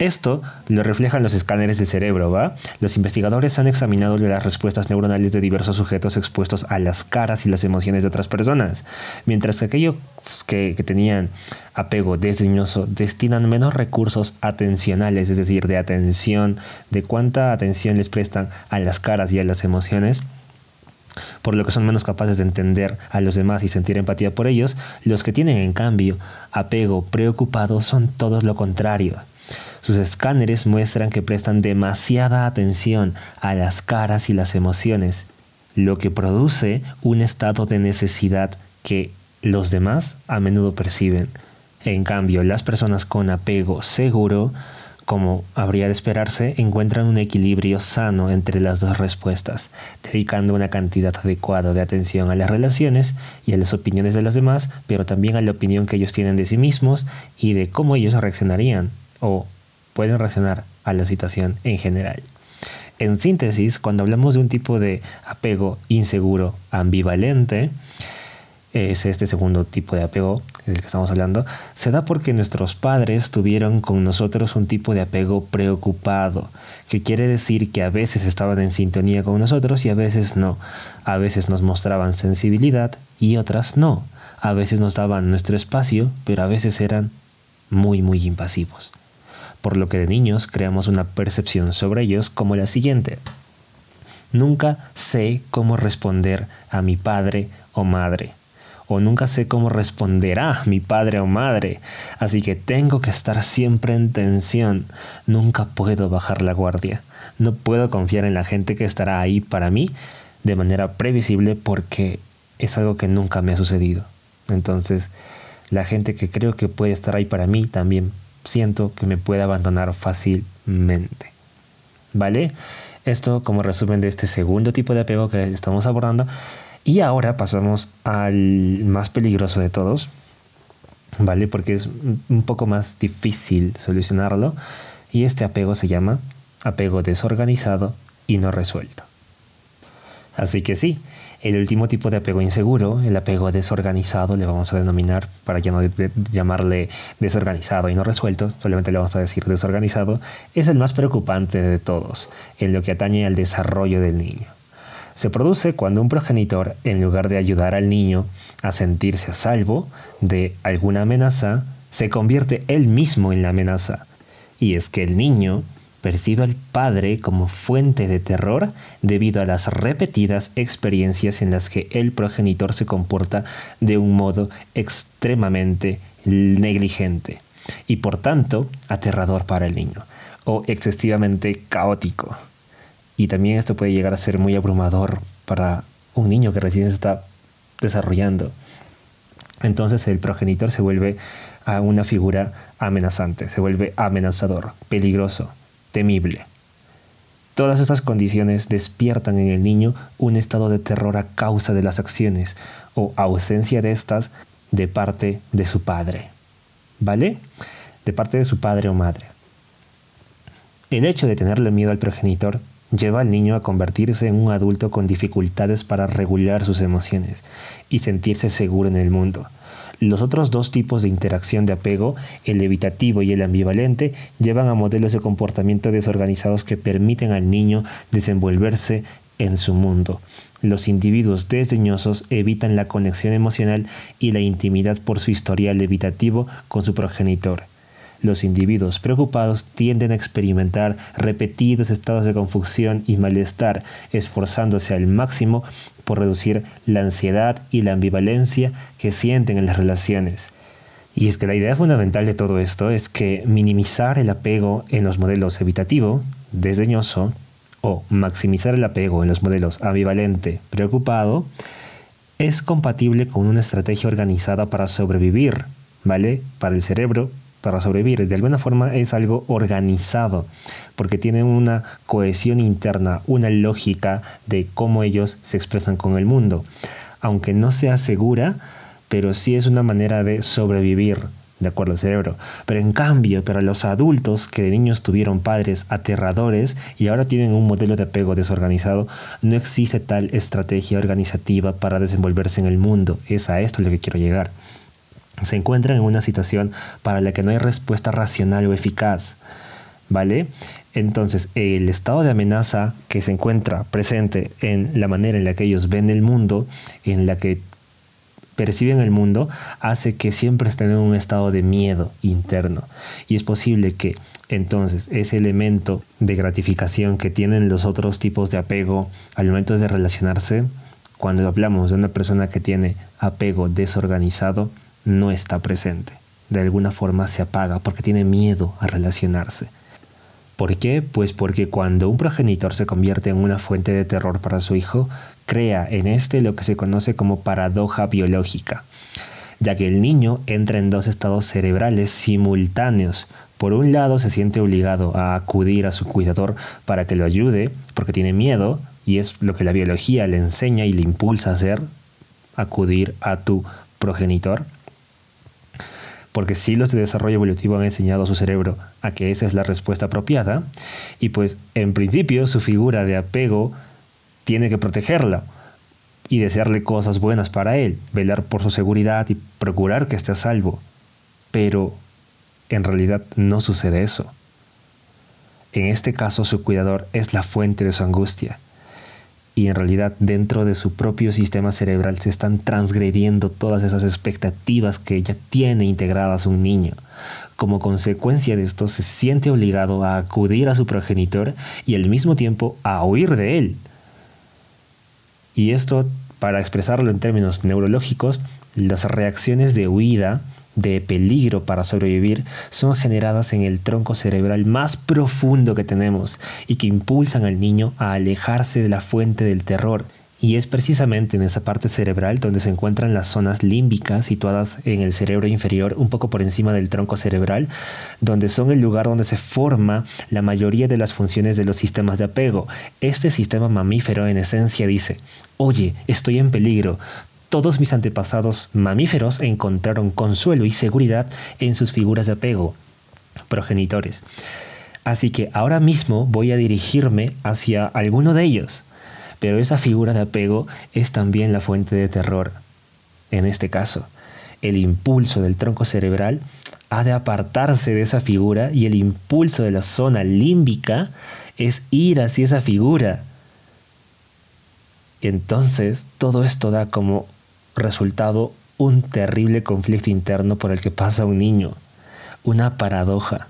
Esto lo reflejan los escáneres de cerebro, ¿va? Los investigadores han examinado las respuestas neuronales de diversos sujetos expuestos a las caras y las emociones de otras personas, mientras que aquellos que, tenían apego desdeñoso destinan menos recursos atencionales, es decir, de atención, de cuánta atención les prestan a las caras y a las emociones, por lo que son menos capaces de entender a los demás y sentir empatía por ellos, los que tienen en cambio apego preocupado son todos lo contrario Sus escáneres muestran que prestan demasiada atención a las caras y las emociones, lo que produce un estado de necesidad que los demás a menudo perciben. En cambio, las personas con apego seguro, como habría de esperarse, encuentran un equilibrio sano entre las dos respuestas, dedicando una cantidad adecuada de atención a las relaciones y a las opiniones de los demás, pero también a la opinión que ellos tienen de sí mismos y de cómo ellos reaccionarían o pueden reaccionar a la situación en general. En síntesis, cuando hablamos de un tipo de apego inseguro, ambivalente, es este segundo tipo de apego del que estamos hablando, se da porque nuestros padres tuvieron con nosotros un tipo de apego preocupado, que quiere decir que a veces estaban en sintonía con nosotros y a veces no. A veces nos mostraban sensibilidad y otras no. A veces nos daban nuestro espacio, pero a veces eran muy, muy impasivos. Por lo que de niños creamos una percepción sobre ellos como la siguiente. Nunca sé cómo responder a mi padre o madre o nunca sé cómo responderá mi padre o madre, así que tengo que estar siempre en tensión. Nunca puedo bajar la guardia. No puedo confiar en la gente que estará ahí para mí de manera previsible porque es algo que nunca me ha sucedido. Entonces, la gente que creo que puede estar ahí para mí también siento que me puede abandonar fácilmente. ¿Vale? Esto como resumen de este segundo tipo de apego que estamos abordando. Y ahora pasamos al más peligroso de todos, ¿vale? Porque es un poco más difícil solucionarlo. Y este apego se llama apego desorganizado y no resuelto. Así que sí, el último tipo de apego inseguro, el apego desorganizado, le vamos a denominar, para ya no llamarle desorganizado y no resuelto, solamente le vamos a decir desorganizado, es el más preocupante de todos en lo que atañe al desarrollo del niño se produce cuando un progenitor, en lugar de ayudar al niño a sentirse a salvo de alguna amenaza, se convierte él mismo en la amenaza. Y es que el niño percibe al padre como fuente de terror debido a las repetidas experiencias en las que el progenitor se comporta de un modo extremadamente negligente y por tanto aterrador para el niño o excesivamente caótico. Y también esto puede llegar a ser muy abrumador para un niño que recién se está desarrollando. Entonces el progenitor se vuelve a una figura amenazante, se vuelve amenazador, peligroso, temible. Todas estas condiciones despiertan en el niño un estado de terror a causa de las acciones o ausencia de estas de parte de su padre. ¿Vale? De parte de su padre o madre. El hecho de tenerle miedo al progenitor lleva al niño a convertirse en un adulto con dificultades para regular sus emociones y sentirse seguro en el mundo. Los otros dos tipos de interacción de apego, el evitativo y el ambivalente, llevan a modelos de comportamiento desorganizados que permiten al niño desenvolverse en su mundo. Los individuos desdeñosos evitan la conexión emocional y la intimidad por su historial evitativo con su progenitor los individuos preocupados tienden a experimentar repetidos estados de confusión y malestar, esforzándose al máximo por reducir la ansiedad y la ambivalencia que sienten en las relaciones. Y es que la idea fundamental de todo esto es que minimizar el apego en los modelos evitativo, desdeñoso, o maximizar el apego en los modelos ambivalente, preocupado, es compatible con una estrategia organizada para sobrevivir, ¿vale? Para el cerebro para sobrevivir. De alguna forma es algo organizado, porque tienen una cohesión interna, una lógica de cómo ellos se expresan con el mundo. Aunque no sea segura, pero sí es una manera de sobrevivir, de acuerdo al cerebro. Pero en cambio, para los adultos que de niños tuvieron padres aterradores y ahora tienen un modelo de apego desorganizado, no existe tal estrategia organizativa para desenvolverse en el mundo. Es a esto lo que quiero llegar se encuentran en una situación para la que no hay respuesta racional o eficaz. ¿Vale? Entonces, el estado de amenaza que se encuentra presente en la manera en la que ellos ven el mundo, en la que perciben el mundo, hace que siempre estén en un estado de miedo interno. Y es posible que entonces ese elemento de gratificación que tienen los otros tipos de apego al momento de relacionarse, cuando hablamos de una persona que tiene apego desorganizado, no está presente. de alguna forma se apaga porque tiene miedo a relacionarse. ¿Por qué? Pues porque cuando un progenitor se convierte en una fuente de terror para su hijo, crea en este lo que se conoce como paradoja biológica, ya que el niño entra en dos estados cerebrales simultáneos. Por un lado se siente obligado a acudir a su cuidador para que lo ayude, porque tiene miedo, y es lo que la biología le enseña y le impulsa a hacer, acudir a tu progenitor porque sí los de desarrollo evolutivo han enseñado a su cerebro a que esa es la respuesta apropiada, y pues en principio su figura de apego tiene que protegerla y desearle cosas buenas para él, velar por su seguridad y procurar que esté a salvo. Pero en realidad no sucede eso. En este caso su cuidador es la fuente de su angustia y en realidad dentro de su propio sistema cerebral se están transgrediendo todas esas expectativas que ya tiene integradas un niño. Como consecuencia de esto se siente obligado a acudir a su progenitor y al mismo tiempo a huir de él. Y esto, para expresarlo en términos neurológicos, las reacciones de huida de peligro para sobrevivir son generadas en el tronco cerebral más profundo que tenemos y que impulsan al niño a alejarse de la fuente del terror. Y es precisamente en esa parte cerebral donde se encuentran las zonas límbicas situadas en el cerebro inferior, un poco por encima del tronco cerebral, donde son el lugar donde se forma la mayoría de las funciones de los sistemas de apego. Este sistema mamífero en esencia dice, oye, estoy en peligro, todos mis antepasados mamíferos encontraron consuelo y seguridad en sus figuras de apego, progenitores. Así que ahora mismo voy a dirigirme hacia alguno de ellos, pero esa figura de apego es también la fuente de terror. En este caso, el impulso del tronco cerebral ha de apartarse de esa figura y el impulso de la zona límbica es ir hacia esa figura. Entonces, todo esto da como resultado un terrible conflicto interno por el que pasa un niño, una paradoja.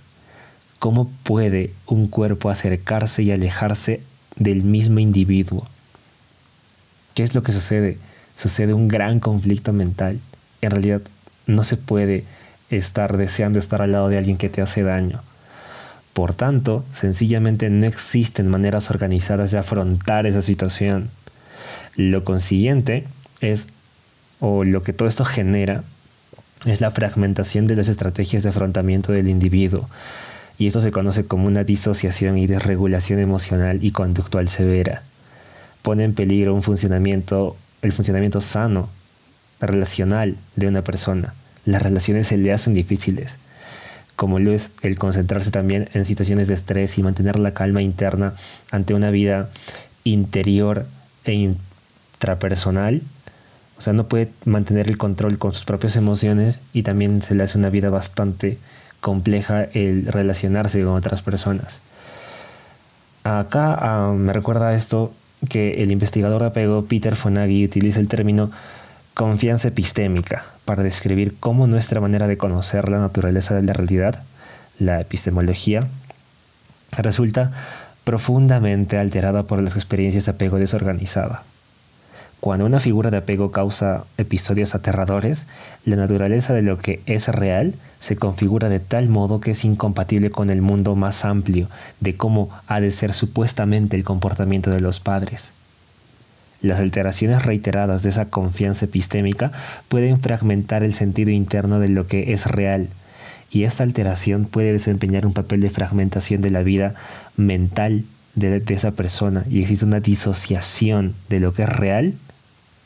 ¿Cómo puede un cuerpo acercarse y alejarse del mismo individuo? ¿Qué es lo que sucede? Sucede un gran conflicto mental. En realidad no se puede estar deseando estar al lado de alguien que te hace daño. Por tanto, sencillamente no existen maneras organizadas de afrontar esa situación. Lo consiguiente es o lo que todo esto genera es la fragmentación de las estrategias de afrontamiento del individuo. Y esto se conoce como una disociación y desregulación emocional y conductual severa. Pone en peligro un funcionamiento, el funcionamiento sano, relacional de una persona. Las relaciones se le hacen difíciles, como lo es el concentrarse también en situaciones de estrés y mantener la calma interna ante una vida interior e intrapersonal o sea, no puede mantener el control con sus propias emociones y también se le hace una vida bastante compleja el relacionarse con otras personas. Acá ah, me recuerda esto que el investigador de apego Peter Fonagy utiliza el término confianza epistémica para describir cómo nuestra manera de conocer la naturaleza de la realidad, la epistemología, resulta profundamente alterada por las experiencias de apego desorganizada. Cuando una figura de apego causa episodios aterradores, la naturaleza de lo que es real se configura de tal modo que es incompatible con el mundo más amplio de cómo ha de ser supuestamente el comportamiento de los padres. Las alteraciones reiteradas de esa confianza epistémica pueden fragmentar el sentido interno de lo que es real, y esta alteración puede desempeñar un papel de fragmentación de la vida mental de, esa persona, y existe una disociación de lo que es real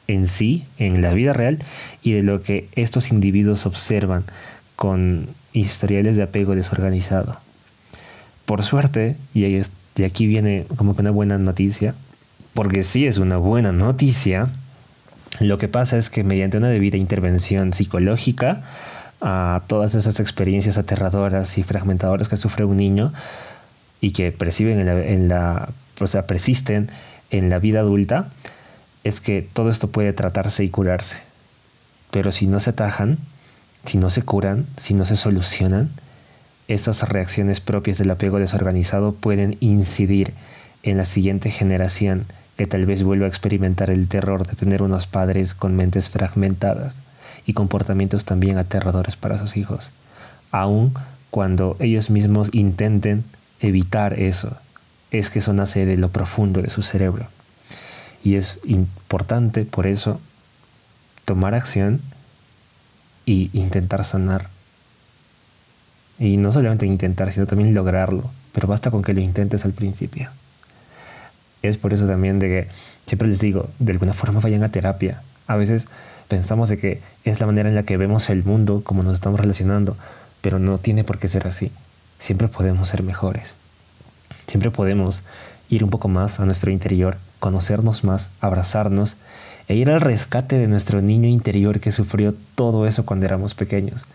en sí, en la vida real, y de lo que estos individuos observan con historiales de apego desorganizado. Por suerte, y, aquí viene como que una buena noticia, porque sí es una buena noticia, lo que pasa es que mediante una debida intervención psicológica a todas esas experiencias aterradoras y fragmentadoras que sufre un niño y que perciben en la, o sea, persisten en la vida adulta, es que todo esto puede tratarse y curarse. Pero si no se atajan, si no se curan, si no se solucionan, esas reacciones propias del apego desorganizado pueden incidir en la siguiente generación que tal vez vuelva a experimentar el terror de tener unos padres con mentes fragmentadas y comportamientos también aterradores para sus hijos, aun cuando ellos mismos intenten evitar eso. Es que eso nace de lo profundo de su cerebro. Y es importante por eso tomar acción y intentar sanar. Y no solamente intentar, sino también lograrlo. Pero basta con que lo intentes al principio. Es por eso también de que siempre les digo, de alguna forma vayan a terapia. A veces pensamos de que es la manera en la que vemos el mundo, como nos estamos relacionando, pero no tiene por qué ser así. Siempre podemos ser mejores. Siempre podemos ir un poco más a nuestro interior, conocernos más, abrazarnos e ir al rescate de nuestro niño interior que sufrió todo eso cuando éramos pequeños.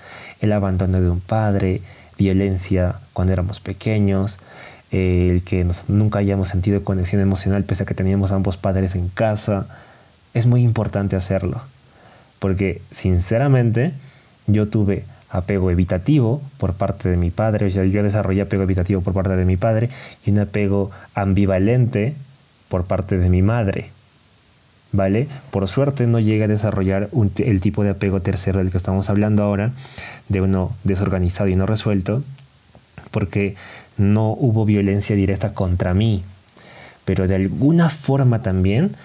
El abandono de un padre, violencia cuando éramos pequeños, el que nunca hayamos sentido conexión emocional pese a que teníamos ambos padres en casa. Es muy importante hacerlo, porque sinceramente yo tuve apego evitativo por parte de mi padre, o sea, yo desarrollé apego evitativo por parte de mi padre y un apego ambivalente por parte de mi madre. ¿Vale? Por suerte no llegué a desarrollar el tipo de apego tercero del que estamos hablando ahora, de uno desorganizado y no resuelto, porque no hubo violencia directa contra mí. Pero de alguna forma también,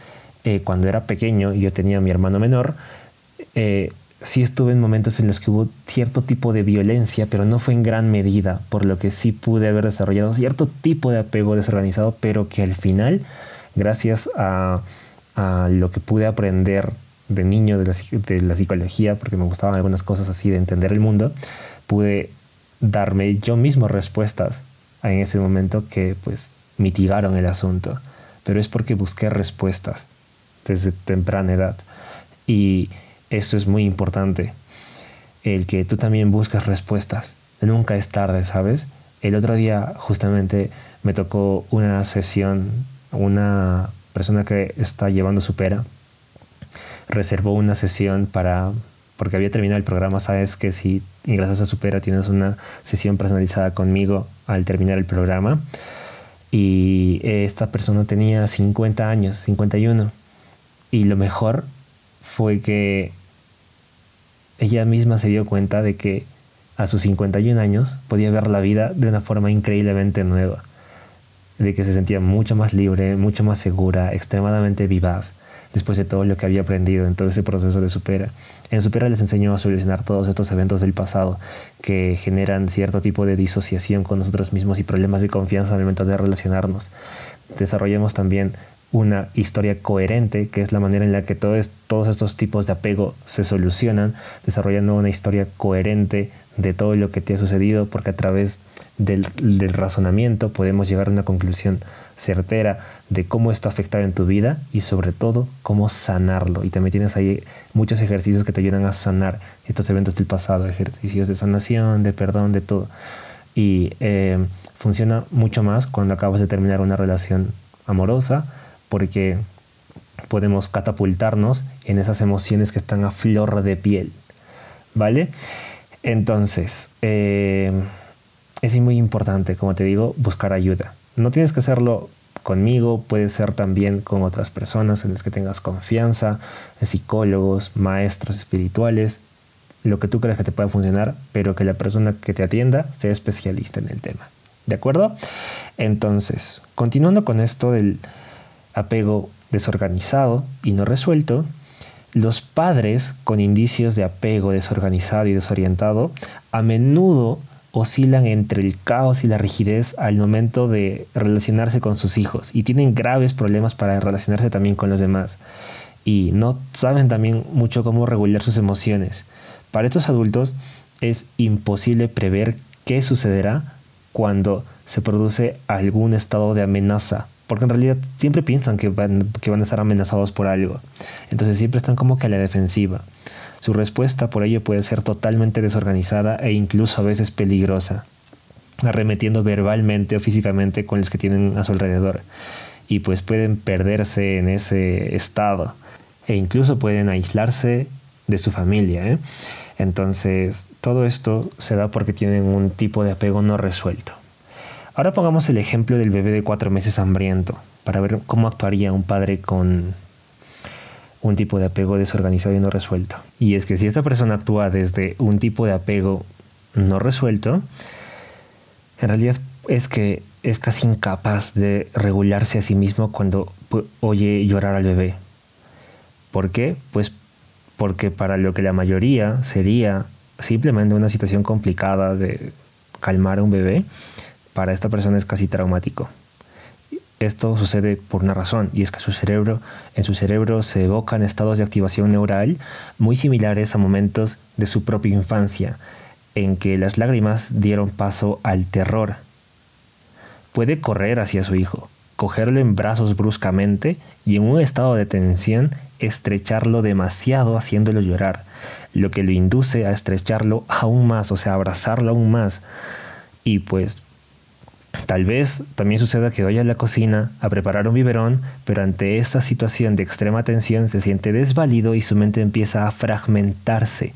eh, cuando era pequeño y yo tenía a mi hermano menor, eh, sí estuve en momentos en los que hubo cierto tipo de violencia, pero no fue en gran medida, por lo que sí pude haber desarrollado cierto tipo de apego desorganizado, pero que al final, gracias a, lo que pude aprender de niño de la, de la, psicología, porque me gustaban algunas cosas así de entender el mundo, pude darme yo mismo respuestas en ese momento que pues mitigaron el asunto. Pero es porque busqué respuestas desde temprana edad. Y esto es muy importante. El que tú también busques respuestas. Nunca es tarde, ¿sabes? El otro día justamente me tocó una sesión, una persona que está llevando su pera, reservó una sesión para, porque había terminado el programa, sabes que si ingresas a Supera tienes una sesión personalizada conmigo al terminar el programa. Y esta persona tenía 50 años, 51. Y lo mejor fue que ella misma se dio cuenta de que a sus 51 años podía ver la vida de una forma increíblemente nueva, de que se sentía mucho más libre, mucho más segura, extremadamente vivaz, después de todo lo que había aprendido en todo ese proceso de supera. En supera les enseñó a solucionar todos estos eventos del pasado que generan cierto tipo de disociación con nosotros mismos y problemas de confianza al momento de relacionarnos. Desarrollamos también una historia coherente, que es la manera en la que todos, todos estos tipos de apego se solucionan, desarrollando una historia coherente de todo lo que te ha sucedido, porque a través del, razonamiento podemos llegar a una conclusión certera de cómo esto ha afectado en tu vida y sobre todo cómo sanarlo. Y también tienes ahí muchos ejercicios que te ayudan a sanar estos eventos del pasado, ejercicios de sanación, de perdón, de todo. Y eh, funciona mucho más cuando acabas de terminar una relación amorosa, porque podemos catapultarnos en esas emociones que están a flor de piel. ¿Vale? Entonces, eh, es muy importante, como te digo, buscar ayuda. No tienes que hacerlo conmigo, puede ser también con otras personas en las que tengas confianza, psicólogos, maestros espirituales, lo que tú creas que te pueda funcionar, pero que la persona que te atienda sea especialista en el tema. ¿De acuerdo? Entonces, continuando con esto del, apego desorganizado y no resuelto, los padres con indicios de apego desorganizado y desorientado a menudo oscilan entre el caos y la rigidez al momento de relacionarse con sus hijos y tienen graves problemas para relacionarse también con los demás y no saben también mucho cómo regular sus emociones. Para estos adultos es imposible prever qué sucederá cuando se produce algún estado de amenaza porque en realidad siempre piensan que van, que van a estar amenazados por algo. Entonces siempre están como que a la defensiva. Su respuesta por ello puede ser totalmente desorganizada e incluso a veces peligrosa, arremetiendo verbalmente o físicamente con los que tienen a su alrededor. Y pues pueden perderse en ese estado e incluso pueden aislarse de su familia. ¿eh? Entonces todo esto se da porque tienen un tipo de apego no resuelto. Ahora pongamos el ejemplo del bebé de cuatro meses hambriento, para ver cómo actuaría un padre con un tipo de apego desorganizado y no resuelto. Y es que si esta persona actúa desde un tipo de apego no resuelto, en realidad es que es casi incapaz de regularse a sí mismo cuando oye llorar al bebé. ¿Por qué? Pues porque para lo que la mayoría sería simplemente una situación complicada de calmar a un bebé, para esta persona es casi traumático. Esto sucede por una razón, y es que su cerebro, en su cerebro se evocan estados de activación neural muy similares a momentos de su propia infancia, en que las lágrimas dieron paso al terror. Puede correr hacia su hijo, cogerlo en brazos bruscamente y en un estado de tensión estrecharlo demasiado haciéndolo llorar, lo que lo induce a estrecharlo aún más, o sea, abrazarlo aún más. Y pues Tal vez también suceda que vaya a la cocina a preparar un biberón, pero ante esta situación de extrema tensión se siente desvalido y su mente empieza a fragmentarse.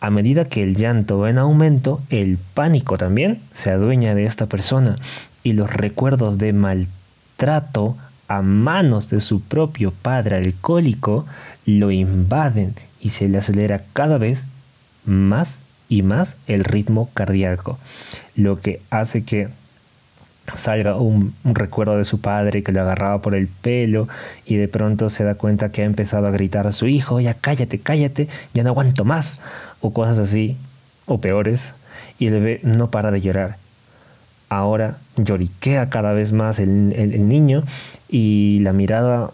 A medida que el llanto va en aumento, el pánico también se adueña de esta persona y los recuerdos de maltrato a manos de su propio padre alcohólico lo invaden y se le acelera cada vez más y más el ritmo cardíaco, lo que hace que salga un, recuerdo de su padre que lo agarraba por el pelo y de pronto se da cuenta que ha empezado a gritar a su hijo, ya cállate, cállate, ya no aguanto más, o cosas así, o peores, y el bebé no para de llorar. Ahora lloriquea cada vez más el, el niño y la mirada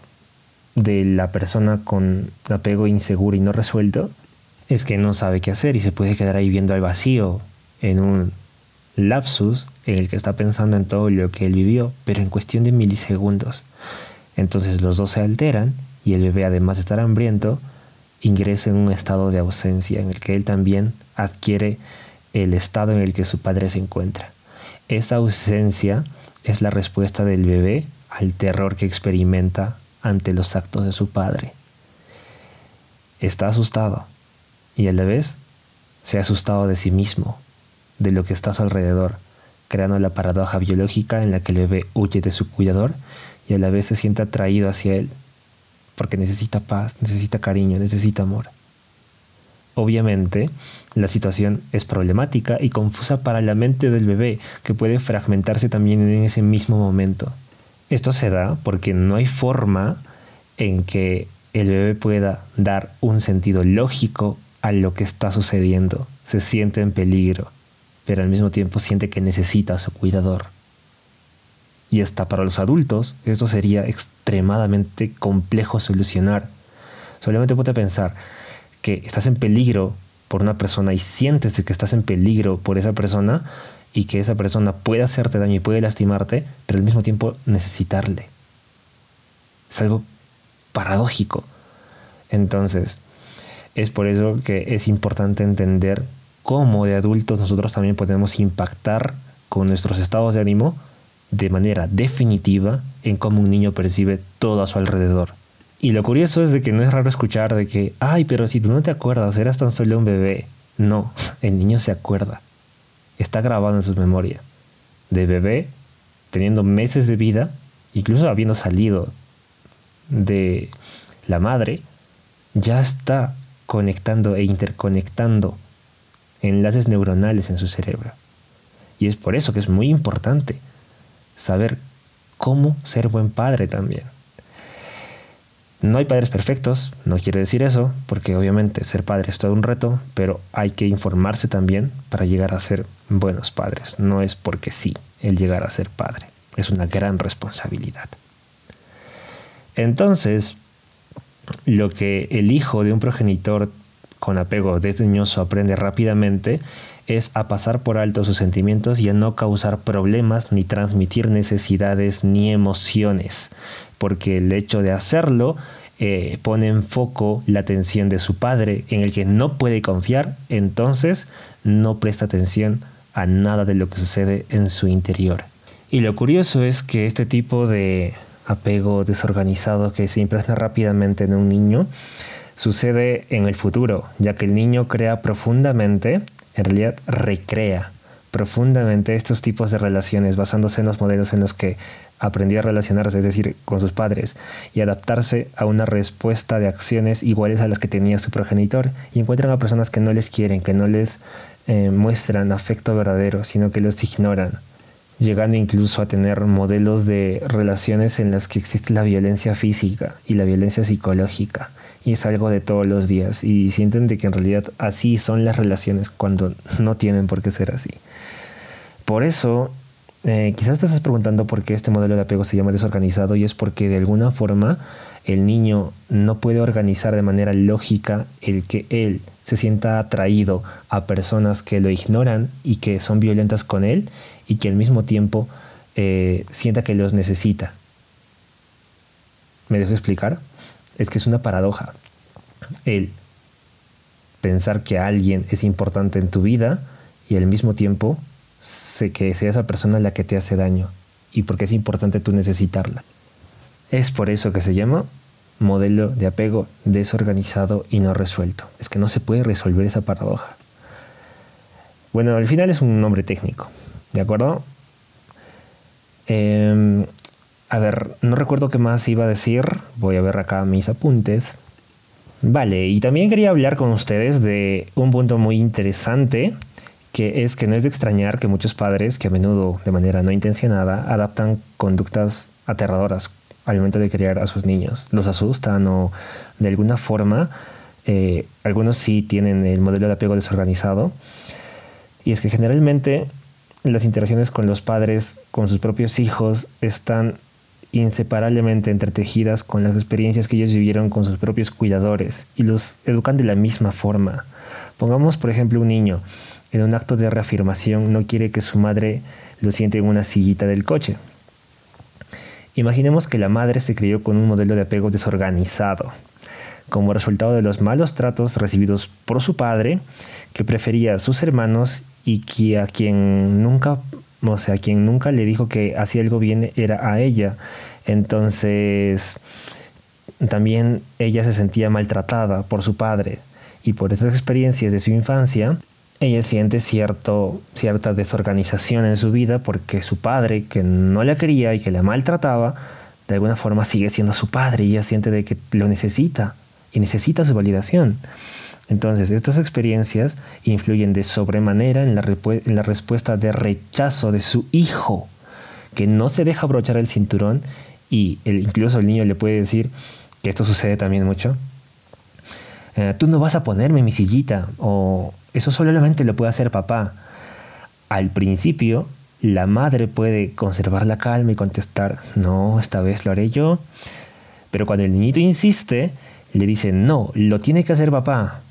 de la persona con apego inseguro y no resuelto es que no sabe qué hacer y se puede quedar ahí viendo al vacío en un lapsus en el que está pensando en todo lo que él vivió, pero en cuestión de milisegundos. Entonces los dos se alteran y el bebé, además de estar hambriento, ingresa en un estado de ausencia en el que él también adquiere el estado en el que su padre se encuentra. Esa ausencia es la respuesta del bebé al terror que experimenta ante los actos de su padre. Está asustado y a la vez se ha asustado de sí mismo de lo que está a su alrededor, creando la paradoja biológica en la que el bebé huye de su cuidador y a la vez se siente atraído hacia él, porque necesita paz, necesita cariño, necesita amor. Obviamente, la situación es problemática y confusa para la mente del bebé, que puede fragmentarse también en ese mismo momento. Esto se da porque no hay forma en que el bebé pueda dar un sentido lógico a lo que está sucediendo. Se siente en peligro pero al mismo tiempo siente que necesita a su cuidador. Y hasta para los adultos esto sería extremadamente complejo solucionar. Solamente puede pensar que estás en peligro por una persona y sientes que estás en peligro por esa persona y que esa persona puede hacerte daño y puede lastimarte, pero al mismo tiempo necesitarle. Es algo paradójico. Entonces, es por eso que es importante entender cómo de adultos nosotros también podemos impactar con nuestros estados de ánimo de manera definitiva en cómo un niño percibe todo a su alrededor. Y lo curioso es de que no es raro escuchar de que, ay, pero si tú no te acuerdas, eras tan solo un bebé. No, el niño se acuerda. Está grabado en su memoria. De bebé, teniendo meses de vida, incluso habiendo salido de la madre, ya está conectando e interconectando enlaces neuronales en su cerebro. Y es por eso que es muy importante saber cómo ser buen padre también. No hay padres perfectos, no quiero decir eso, porque obviamente ser padre es todo un reto, pero hay que informarse también para llegar a ser buenos padres. No es porque sí el llegar a ser padre, es una gran responsabilidad. Entonces, lo que el hijo de un progenitor con apego desdeñoso aprende rápidamente es a pasar por alto sus sentimientos y a no causar problemas ni transmitir necesidades ni emociones, porque el hecho de hacerlo eh, pone en foco la atención de su padre en el que no puede confiar, entonces no presta atención a nada de lo que sucede en su interior. Y lo curioso es que este tipo de apego desorganizado que se impregna rápidamente en un niño sucede en el futuro, ya que el niño crea profundamente, en realidad recrea profundamente estos tipos de relaciones basándose en los modelos en los que aprendió a relacionarse, es decir, con sus padres, y adaptarse a una respuesta de acciones iguales a las que tenía su progenitor, y encuentran a personas que no les quieren, que no les eh, muestran afecto verdadero, sino que los ignoran, llegando incluso a tener modelos de relaciones en las que existe la violencia física y la violencia psicológica, y es algo de todos los días, y sienten de que en realidad así son las relaciones cuando no tienen por qué ser así. Por eso eh, quizás te estás preguntando por qué este modelo de apego se llama desorganizado y es porque de alguna forma el niño no puede organizar de manera lógica el que él se sienta atraído a personas que lo ignoran y que son violentas con él y que al mismo tiempo eh, sienta que los necesita. ¿Me dejo explicar? Es que es una paradoja. El pensar que alguien es importante en tu vida y al mismo tiempo sé que sea esa persona la que te hace daño y porque es importante tú necesitarla. Es por eso que se llama modelo de apego desorganizado y no resuelto. Es que no se puede resolver esa paradoja. Bueno, al final es un nombre técnico, ¿de acuerdo? Em, a ver, no recuerdo qué más iba a decir. Voy a ver acá mis apuntes. Vale, y también quería hablar con ustedes de un punto muy interesante que es que no es de extrañar que muchos padres, que a menudo de manera no intencionada, adaptan conductas aterradoras al momento de criar a sus niños. Los asustan o de alguna forma, eh, algunos sí tienen el modelo de apego desorganizado. Y es que generalmente las interacciones con los padres, con sus propios hijos, están inseparablemente entretejidas con las experiencias que ellos vivieron con sus propios cuidadores y los educan de la misma forma. Pongamos, por ejemplo, un niño en un acto de reafirmación no quiere que su madre lo siente en una sillita del coche. Imaginemos que la madre se crió con un modelo de apego desorganizado, como resultado de los malos tratos recibidos por su padre, que prefería a sus hermanos y que a quien nunca, o sea, quien nunca le dijo que hacía algo bien era a ella. Entonces, también ella se sentía maltratada por su padre y por esas experiencias de su infancia, ella siente cierto, cierta desorganización en su vida porque su padre, que no la quería y que la maltrataba, de alguna forma sigue siendo su padre y ella siente de que lo necesita y necesita su validación. Entonces, estas experiencias influyen de sobremanera en la, respuesta de rechazo de su hijo, que no se deja abrochar el cinturón y incluso el niño le puede decir, que esto sucede también mucho, eh, tú no vas a ponerme mi sillita o eso solamente lo puede hacer papá. Al principio, la madre puede conservar la calma y contestar, no, esta vez lo haré yo. Pero cuando el niñito insiste, le dice, no, lo tiene que hacer papá.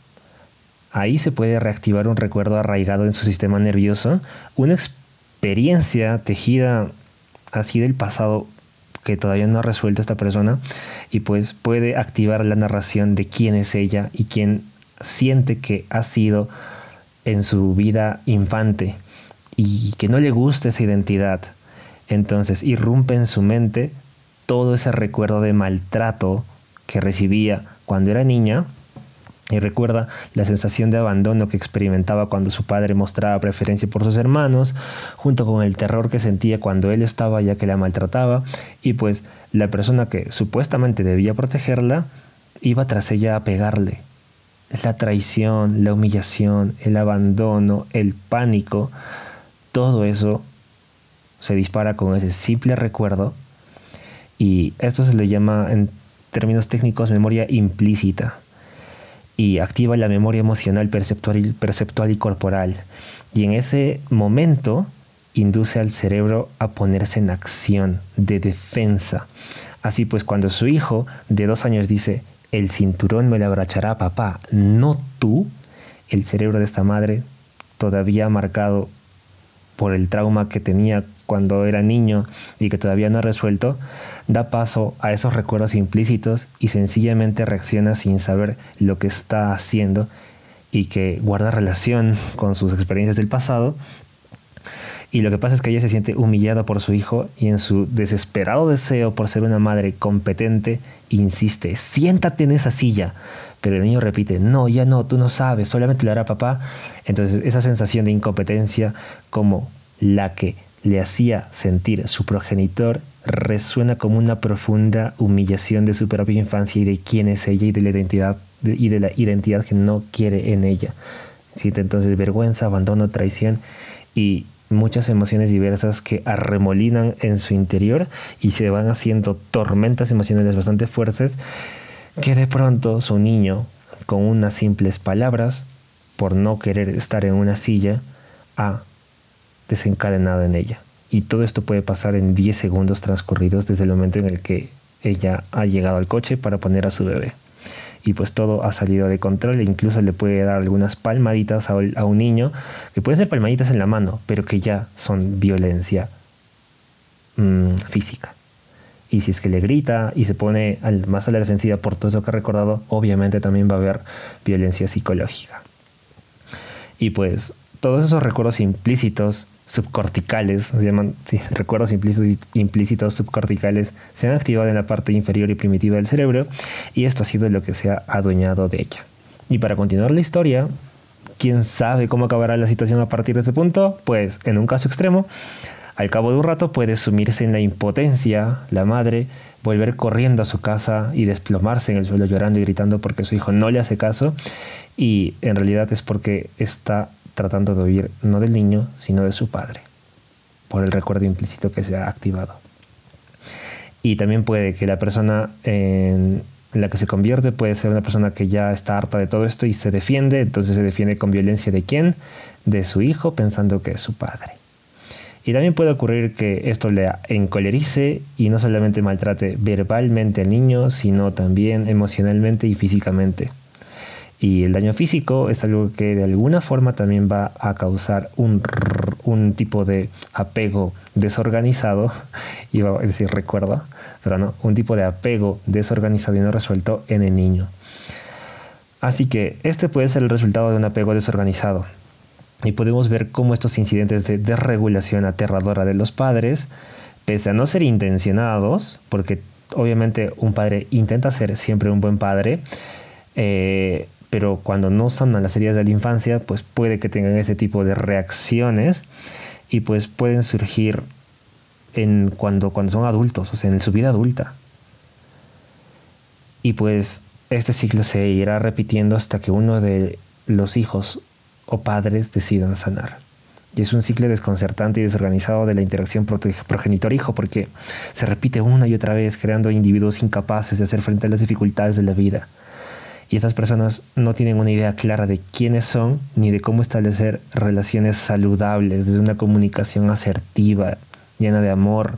Ahí se puede reactivar un recuerdo arraigado en su sistema nervioso, una experiencia tejida así del pasado que todavía no ha resuelto esta persona y pues puede activar la narración de quién es ella y quién siente que ha sido en su vida infante y que no le gusta esa identidad. Entonces irrumpe en su mente todo ese recuerdo de maltrato que recibía cuando era niña y recuerda la sensación de abandono que experimentaba cuando su padre mostraba preferencia por sus hermanos, junto con el terror que sentía cuando él estaba ya que la maltrataba, y pues la persona que supuestamente debía protegerla iba tras ella a pegarle. La traición, la humillación, el abandono, el pánico, todo eso se dispara con ese simple recuerdo y esto se le llama en términos técnicos memoria implícita y activa la memoria emocional perceptual, y corporal. Y en ese momento induce al cerebro a ponerse en acción de defensa. Así pues, cuando su hijo de dos años dice, el cinturón me lo abrachará papá, no tú, el cerebro de esta madre, todavía marcado por el trauma que tenía cuando era niño y que todavía no ha resuelto, da paso a esos recuerdos implícitos y sencillamente reacciona sin saber lo que está haciendo y que guarda relación con sus experiencias del pasado. Y lo que pasa es que ella se siente humillada por su hijo y en su desesperado deseo por ser una madre competente, insiste, siéntate en esa silla. Pero el niño repite, no, ya no, tú no sabes, solamente lo hará papá. Entonces esa sensación de incompetencia como la que le hacía sentir su progenitor resuena como una profunda humillación de su propia infancia y de quién es ella y de la identidad y de la identidad que no quiere en ella. Siente entonces vergüenza, abandono, traición y muchas emociones diversas que arremolinan en su interior y se van haciendo tormentas emocionales bastante fuertes que de pronto su niño, con unas simples palabras, por no querer estar en una silla, ha desencadenado en ella. Y todo esto puede pasar en 10 segundos transcurridos desde el momento en el que ella ha llegado al coche para poner a su bebé. Y pues todo ha salido de control e incluso le puede dar algunas palmaditas a, un niño, que pueden ser palmaditas en la mano, pero que ya son violencia mm, física. Y si es que le grita y se pone más a la defensiva por todo eso que ha recordado, obviamente también va a haber violencia psicológica. Y pues todos esos recuerdos implícitos subcorticales, se llaman recuerdos implícitos, subcorticales, se han activado en la parte inferior y primitiva del cerebro y esto ha sido lo que se ha adueñado de ella. Y para continuar la historia, ¿quién sabe cómo acabará la situación a partir de ese punto? Pues en un caso extremo, al cabo de un rato puede sumirse en la impotencia la madre, volver corriendo a su casa y desplomarse en el suelo llorando y gritando porque su hijo no le hace caso y en realidad es porque está tratando de huir no del niño, sino de su padre, por el recuerdo implícito que se ha activado. Y también puede que la persona en la que se convierte puede ser una persona que ya está harta de todo esto y se defiende, entonces se defiende con violencia de quién? De su hijo, pensando que es su padre. Y también puede ocurrir que esto le encolerice y no solamente maltrate verbalmente al niño, sino también emocionalmente y físicamente. Y el daño físico es algo que de alguna forma también va a causar un, un tipo de apego desorganizado, iba a decir recuerdo, pero no, un tipo de apego desorganizado y no resuelto en el niño. Así que este puede ser el resultado de un apego desorganizado. Y podemos ver cómo estos incidentes de desregulación aterradora de los padres, pese a no ser intencionados, porque obviamente un padre intenta ser siempre un buen padre, eh, pero cuando no sanan las heridas de la infancia, pues puede que tengan ese tipo de reacciones y pues pueden surgir en cuando, cuando son adultos, o sea, en su vida adulta. Y pues este ciclo se irá repitiendo hasta que uno de los hijos o padres decidan sanar. Y es un ciclo desconcertante y desorganizado de la interacción progenitor-hijo porque se repite una y otra vez creando individuos incapaces de hacer frente a las dificultades de la vida y estas personas no tienen una idea clara de quiénes son ni de cómo establecer relaciones saludables desde una comunicación asertiva, llena de amor,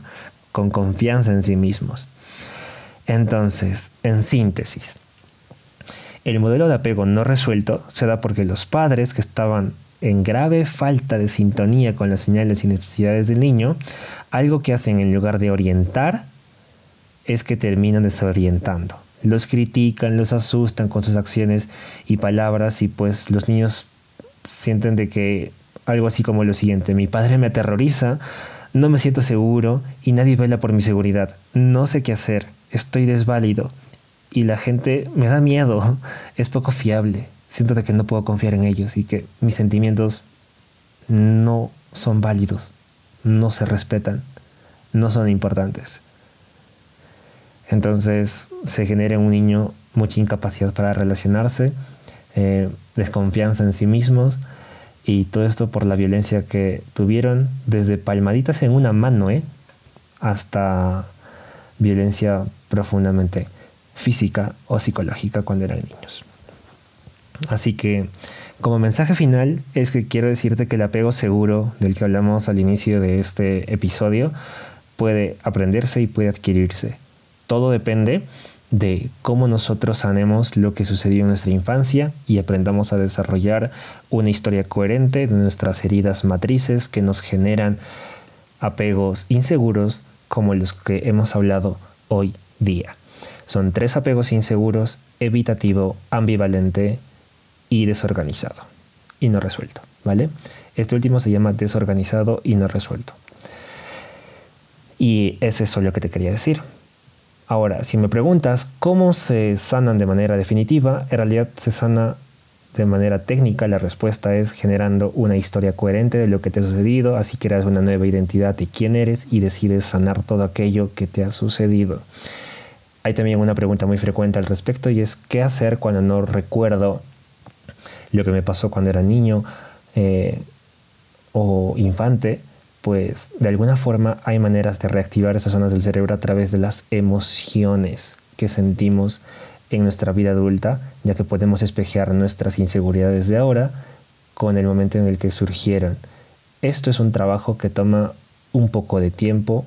con confianza en sí mismos. Entonces, en síntesis, el modelo de apego no resuelto se da porque los padres que estaban en grave falta de sintonía con las señales y necesidades del niño, algo que hacen en lugar de orientar es que terminan desorientando los critican, los asustan con sus acciones y palabras y pues los niños sienten de que algo así como lo siguiente, mi padre me aterroriza, no me siento seguro y nadie vela por mi seguridad, no sé qué hacer, estoy desválido y la gente me da miedo, es poco fiable, siento de que no puedo confiar en ellos y que mis sentimientos no son válidos, no se respetan, no son importantes. Entonces se genera en un niño mucha incapacidad para relacionarse, eh, desconfianza en sí mismos y todo esto por la violencia que tuvieron desde palmaditas en una mano ¿eh? hasta violencia profundamente física o psicológica cuando eran niños. Así que como mensaje final es que quiero decirte que el apego seguro del que hablamos al inicio de este episodio puede aprenderse y puede adquirirse todo depende de cómo nosotros sanemos lo que sucedió en nuestra infancia y aprendamos a desarrollar una historia coherente de nuestras heridas matrices que nos generan apegos inseguros como los que hemos hablado hoy día. Son tres apegos inseguros, evitativo, ambivalente y desorganizado y no resuelto, ¿vale? Este último se llama desorganizado y no resuelto. Y es eso lo que te quería decir. Ahora, si me preguntas cómo se sanan de manera definitiva, en realidad se sana de manera técnica, la respuesta es generando una historia coherente de lo que te ha sucedido, así creas una nueva identidad de quién eres y decides sanar todo aquello que te ha sucedido. Hay también una pregunta muy frecuente al respecto y es qué hacer cuando no recuerdo lo que me pasó cuando era niño eh, o infante. Pues de alguna forma hay maneras de reactivar esas zonas del cerebro a través de las emociones que sentimos en nuestra vida adulta, ya que podemos espejear nuestras inseguridades de ahora con el momento en el que surgieron. Esto es un trabajo que toma un poco de tiempo,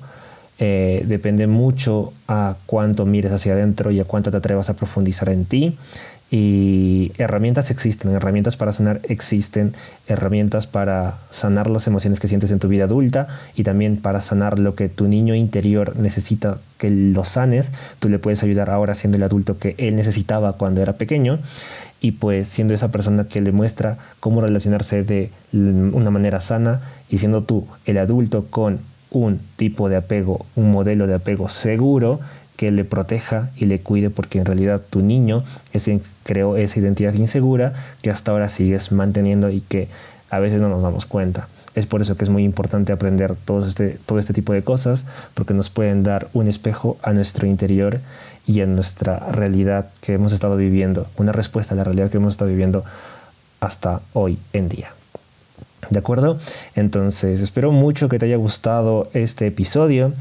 eh, depende mucho a cuánto mires hacia adentro y a cuánto te atrevas a profundizar en ti. Y herramientas existen, herramientas para sanar existen, herramientas para sanar las emociones que sientes en tu vida adulta y también para sanar lo que tu niño interior necesita que lo sanes. Tú le puedes ayudar ahora siendo el adulto que él necesitaba cuando era pequeño y pues siendo esa persona que le muestra cómo relacionarse de una manera sana y siendo tú el adulto con un tipo de apego, un modelo de apego seguro que le proteja y le cuide porque en realidad tu niño es quien creó esa identidad insegura que hasta ahora sigues manteniendo y que a veces no nos damos cuenta. Es por eso que es muy importante aprender todo este, todo este tipo de cosas porque nos pueden dar un espejo a nuestro interior y a nuestra realidad que hemos estado viviendo, una respuesta a la realidad que hemos estado viviendo hasta hoy en día. ¿De acuerdo? Entonces, espero mucho que te haya gustado este episodio.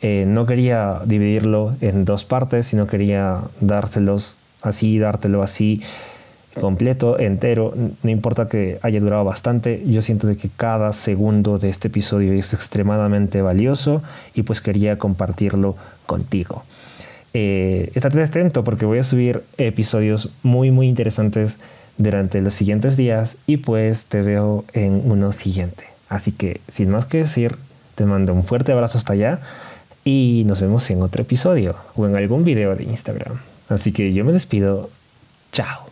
Eh, no quería dividirlo en dos partes, sino quería dárselos así, dártelo así completo, entero, no importa que haya durado bastante, yo siento que cada segundo de este episodio es extremadamente valioso y pues quería compartirlo contigo. Eh, estate atento porque voy a subir episodios muy muy interesantes durante los siguientes días y pues te veo en uno siguiente. Así que sin más que decir, te mando un fuerte abrazo hasta allá y nos vemos en otro episodio o en algún video de Instagram. Así que yo me despido. Chao.